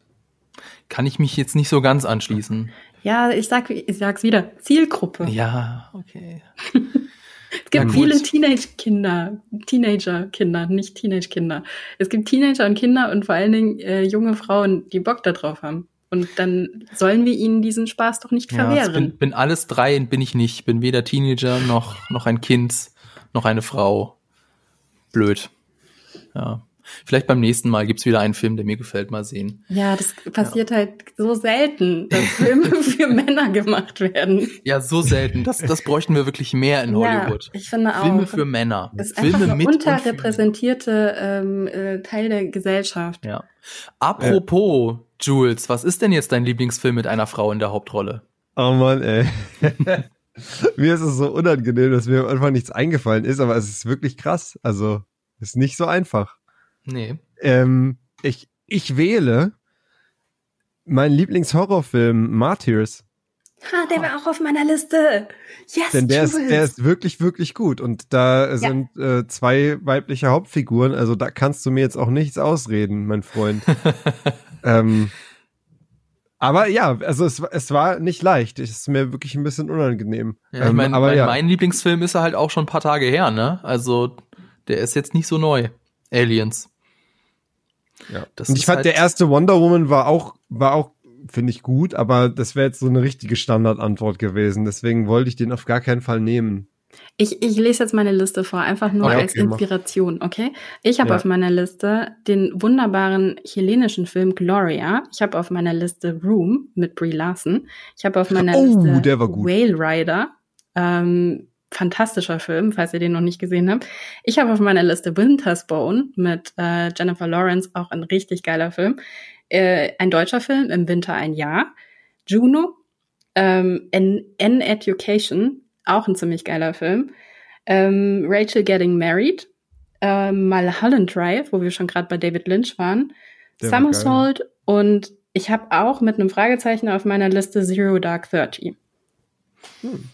kann ich mich jetzt nicht so ganz anschließen. Ja, ich sag, ich sag's wieder, Zielgruppe. Ja, okay. es gibt viele Teenage-Kinder, Teenager-Kinder, nicht Teenage-Kinder. Es gibt Teenager und Kinder und vor allen Dingen äh, junge Frauen, die Bock darauf haben. Und dann sollen wir ihnen diesen Spaß doch nicht verwehren. Ja, bin, bin alles drei bin ich nicht. Bin weder Teenager noch, noch ein Kind, noch eine Frau. Blöd. Ja. Vielleicht beim nächsten Mal gibt's wieder einen Film, der mir gefällt, mal sehen. Ja, das passiert ja. halt so selten, dass Filme für Männer gemacht werden. Ja, so selten. Das, das bräuchten wir wirklich mehr in Hollywood. Ja, ich finde auch. Filme für Männer. Das ist Filme einfach ein unterrepräsentierte ähm, äh, Teil der Gesellschaft. Ja. Apropos, äh. Jules, was ist denn jetzt dein Lieblingsfilm mit einer Frau in der Hauptrolle? Oh Mann, ey. mir ist es so unangenehm, dass mir einfach nichts eingefallen ist, aber es ist wirklich krass. Also, ist nicht so einfach. Nee. Ähm, ich, ich wähle meinen Lieblingshorrorfilm Martyrs. Ha, der war auch auf meiner Liste. Yes, Denn der ist, der ist wirklich, wirklich gut. Und da ja. sind äh, zwei weibliche Hauptfiguren. Also da kannst du mir jetzt auch nichts ausreden, mein Freund. ähm, aber ja, also es, es war nicht leicht. Es ist mir wirklich ein bisschen unangenehm. Ja, ich ähm, mein, aber mein, ja. mein Lieblingsfilm ist halt auch schon ein paar Tage her, ne? Also der ist jetzt nicht so neu. Aliens. Ja. Das und ich fand, halt der erste Wonder Woman war auch, war auch, finde ich gut, aber das wäre jetzt so eine richtige Standardantwort gewesen. Deswegen wollte ich den auf gar keinen Fall nehmen. Ich, ich lese jetzt meine Liste vor, einfach nur Okay, als okay, mach. Inspiration, okay? Ich habe Ja. auf meiner Liste den wunderbaren chilenischen Film Gloria. Ich habe auf meiner Liste Room mit Brie Larson. Ich habe auf meiner Oh, Liste der war gut. Whale Rider. Ähm, fantastischer Film, falls ihr den noch nicht gesehen habt. Ich habe auf meiner Liste Winter's Bone mit äh, Jennifer Lawrence, auch ein richtig geiler Film. Äh, ein deutscher Film, im Winter ein Jahr. Juno, ähm, N, N Education, auch ein ziemlich geiler Film. Ähm, Rachel Getting Married, ähm, Mulholland Drive, wo wir schon gerade bei David Lynch waren. Der war Somersault und ich habe auch mit einem Fragezeichen auf meiner Liste Zero Dark Thirty. Hm,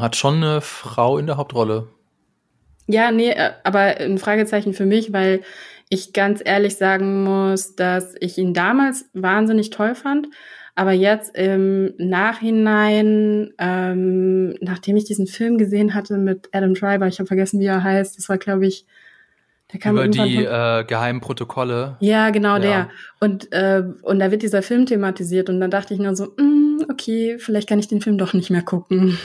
hat schon eine Frau in der Hauptrolle. Ja, nee, äh, aber ein Fragezeichen für mich, weil ich ganz ehrlich sagen muss, dass ich ihn damals wahnsinnig toll fand, aber jetzt im Nachhinein, ähm, nachdem ich diesen Film gesehen hatte mit Adam Driver, ich habe vergessen, wie er heißt, das war, glaube ich, der kam Über die äh, geheimen Protokolle. ja, genau Ja. der. Und, äh, und da wird dieser Film thematisiert und dann dachte ich nur so, mm, okay, vielleicht kann ich den Film doch nicht mehr gucken.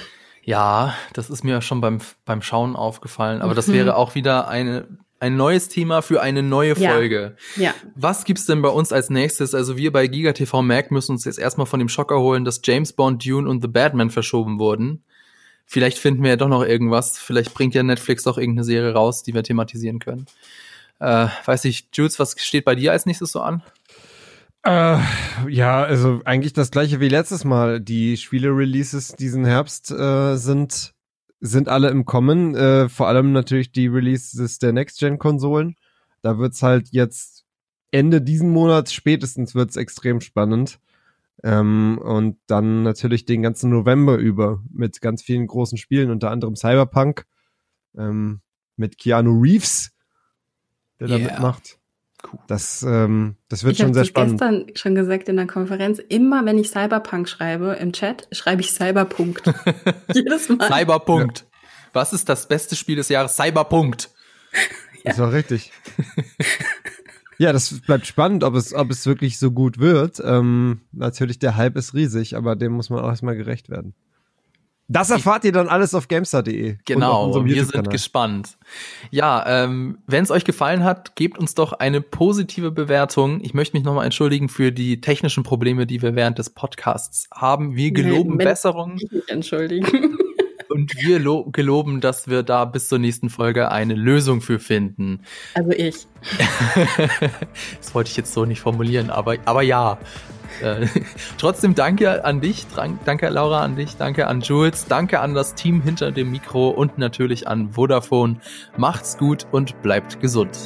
Ja, das ist mir schon beim, beim Schauen aufgefallen. Aber das Mhm. wäre auch wieder eine, ein neues Thema für eine neue Ja. Folge. Ja, Was gibt's denn bei uns als nächstes? Also wir bei GigaTV Mac müssen uns jetzt erstmal von dem Schocker holen, dass James Bond, Dune und The Batman verschoben wurden. Vielleicht finden wir ja doch noch irgendwas. Vielleicht bringt ja Netflix doch irgendeine Serie raus, die wir thematisieren können. Äh, weiß ich, Jules, was steht bei dir als nächstes so an? Äh, ja, also eigentlich das gleiche wie letztes Mal. Die Spiele-Releases diesen Herbst äh, sind, sind alle im Kommen. Äh, vor allem natürlich die Releases der Next-Gen-Konsolen. Da wird's halt jetzt Ende diesen Monats spätestens wird's extrem spannend. Ähm, und dann natürlich den ganzen November über mit ganz vielen großen Spielen, unter anderem Cyberpunk, ähm, mit Keanu Reeves, der da Yeah. mitmacht. Cool. Das, ähm, das wird ich schon habe sehr spannend. gestern schon gesagt in der Konferenz. Immer wenn ich Cyberpunk schreibe im Chat, schreibe ich Cyberpunkt. Jedes Mal. Cyberpunkt. Was ist das beste Spiel des Jahres? Cyberpunkt. Das war richtig. ja, das bleibt spannend, ob es, ob es wirklich so gut wird. Ähm, natürlich, der Hype ist riesig, aber dem muss man auch erstmal gerecht werden. Das erfahrt ihr dann alles auf gamestar.de. und auf Genau, unserem wir sind gespannt. Ja, ähm, wenn es euch gefallen hat, gebt uns doch eine positive Bewertung. Ich möchte mich nochmal entschuldigen für die technischen Probleme, die wir während des Podcasts haben. Wir geloben wenn- Besserung entschuldigen. und wir lo geloben, dass wir da bis zur nächsten Folge eine Lösung für finden. Also ich. das wollte ich jetzt so nicht formulieren, aber, aber ja. Äh, trotzdem danke an dich, danke Laura an dich, danke an Jules, danke an das Team hinter dem Mikro und natürlich an Vodafone. Macht's gut und bleibt gesund.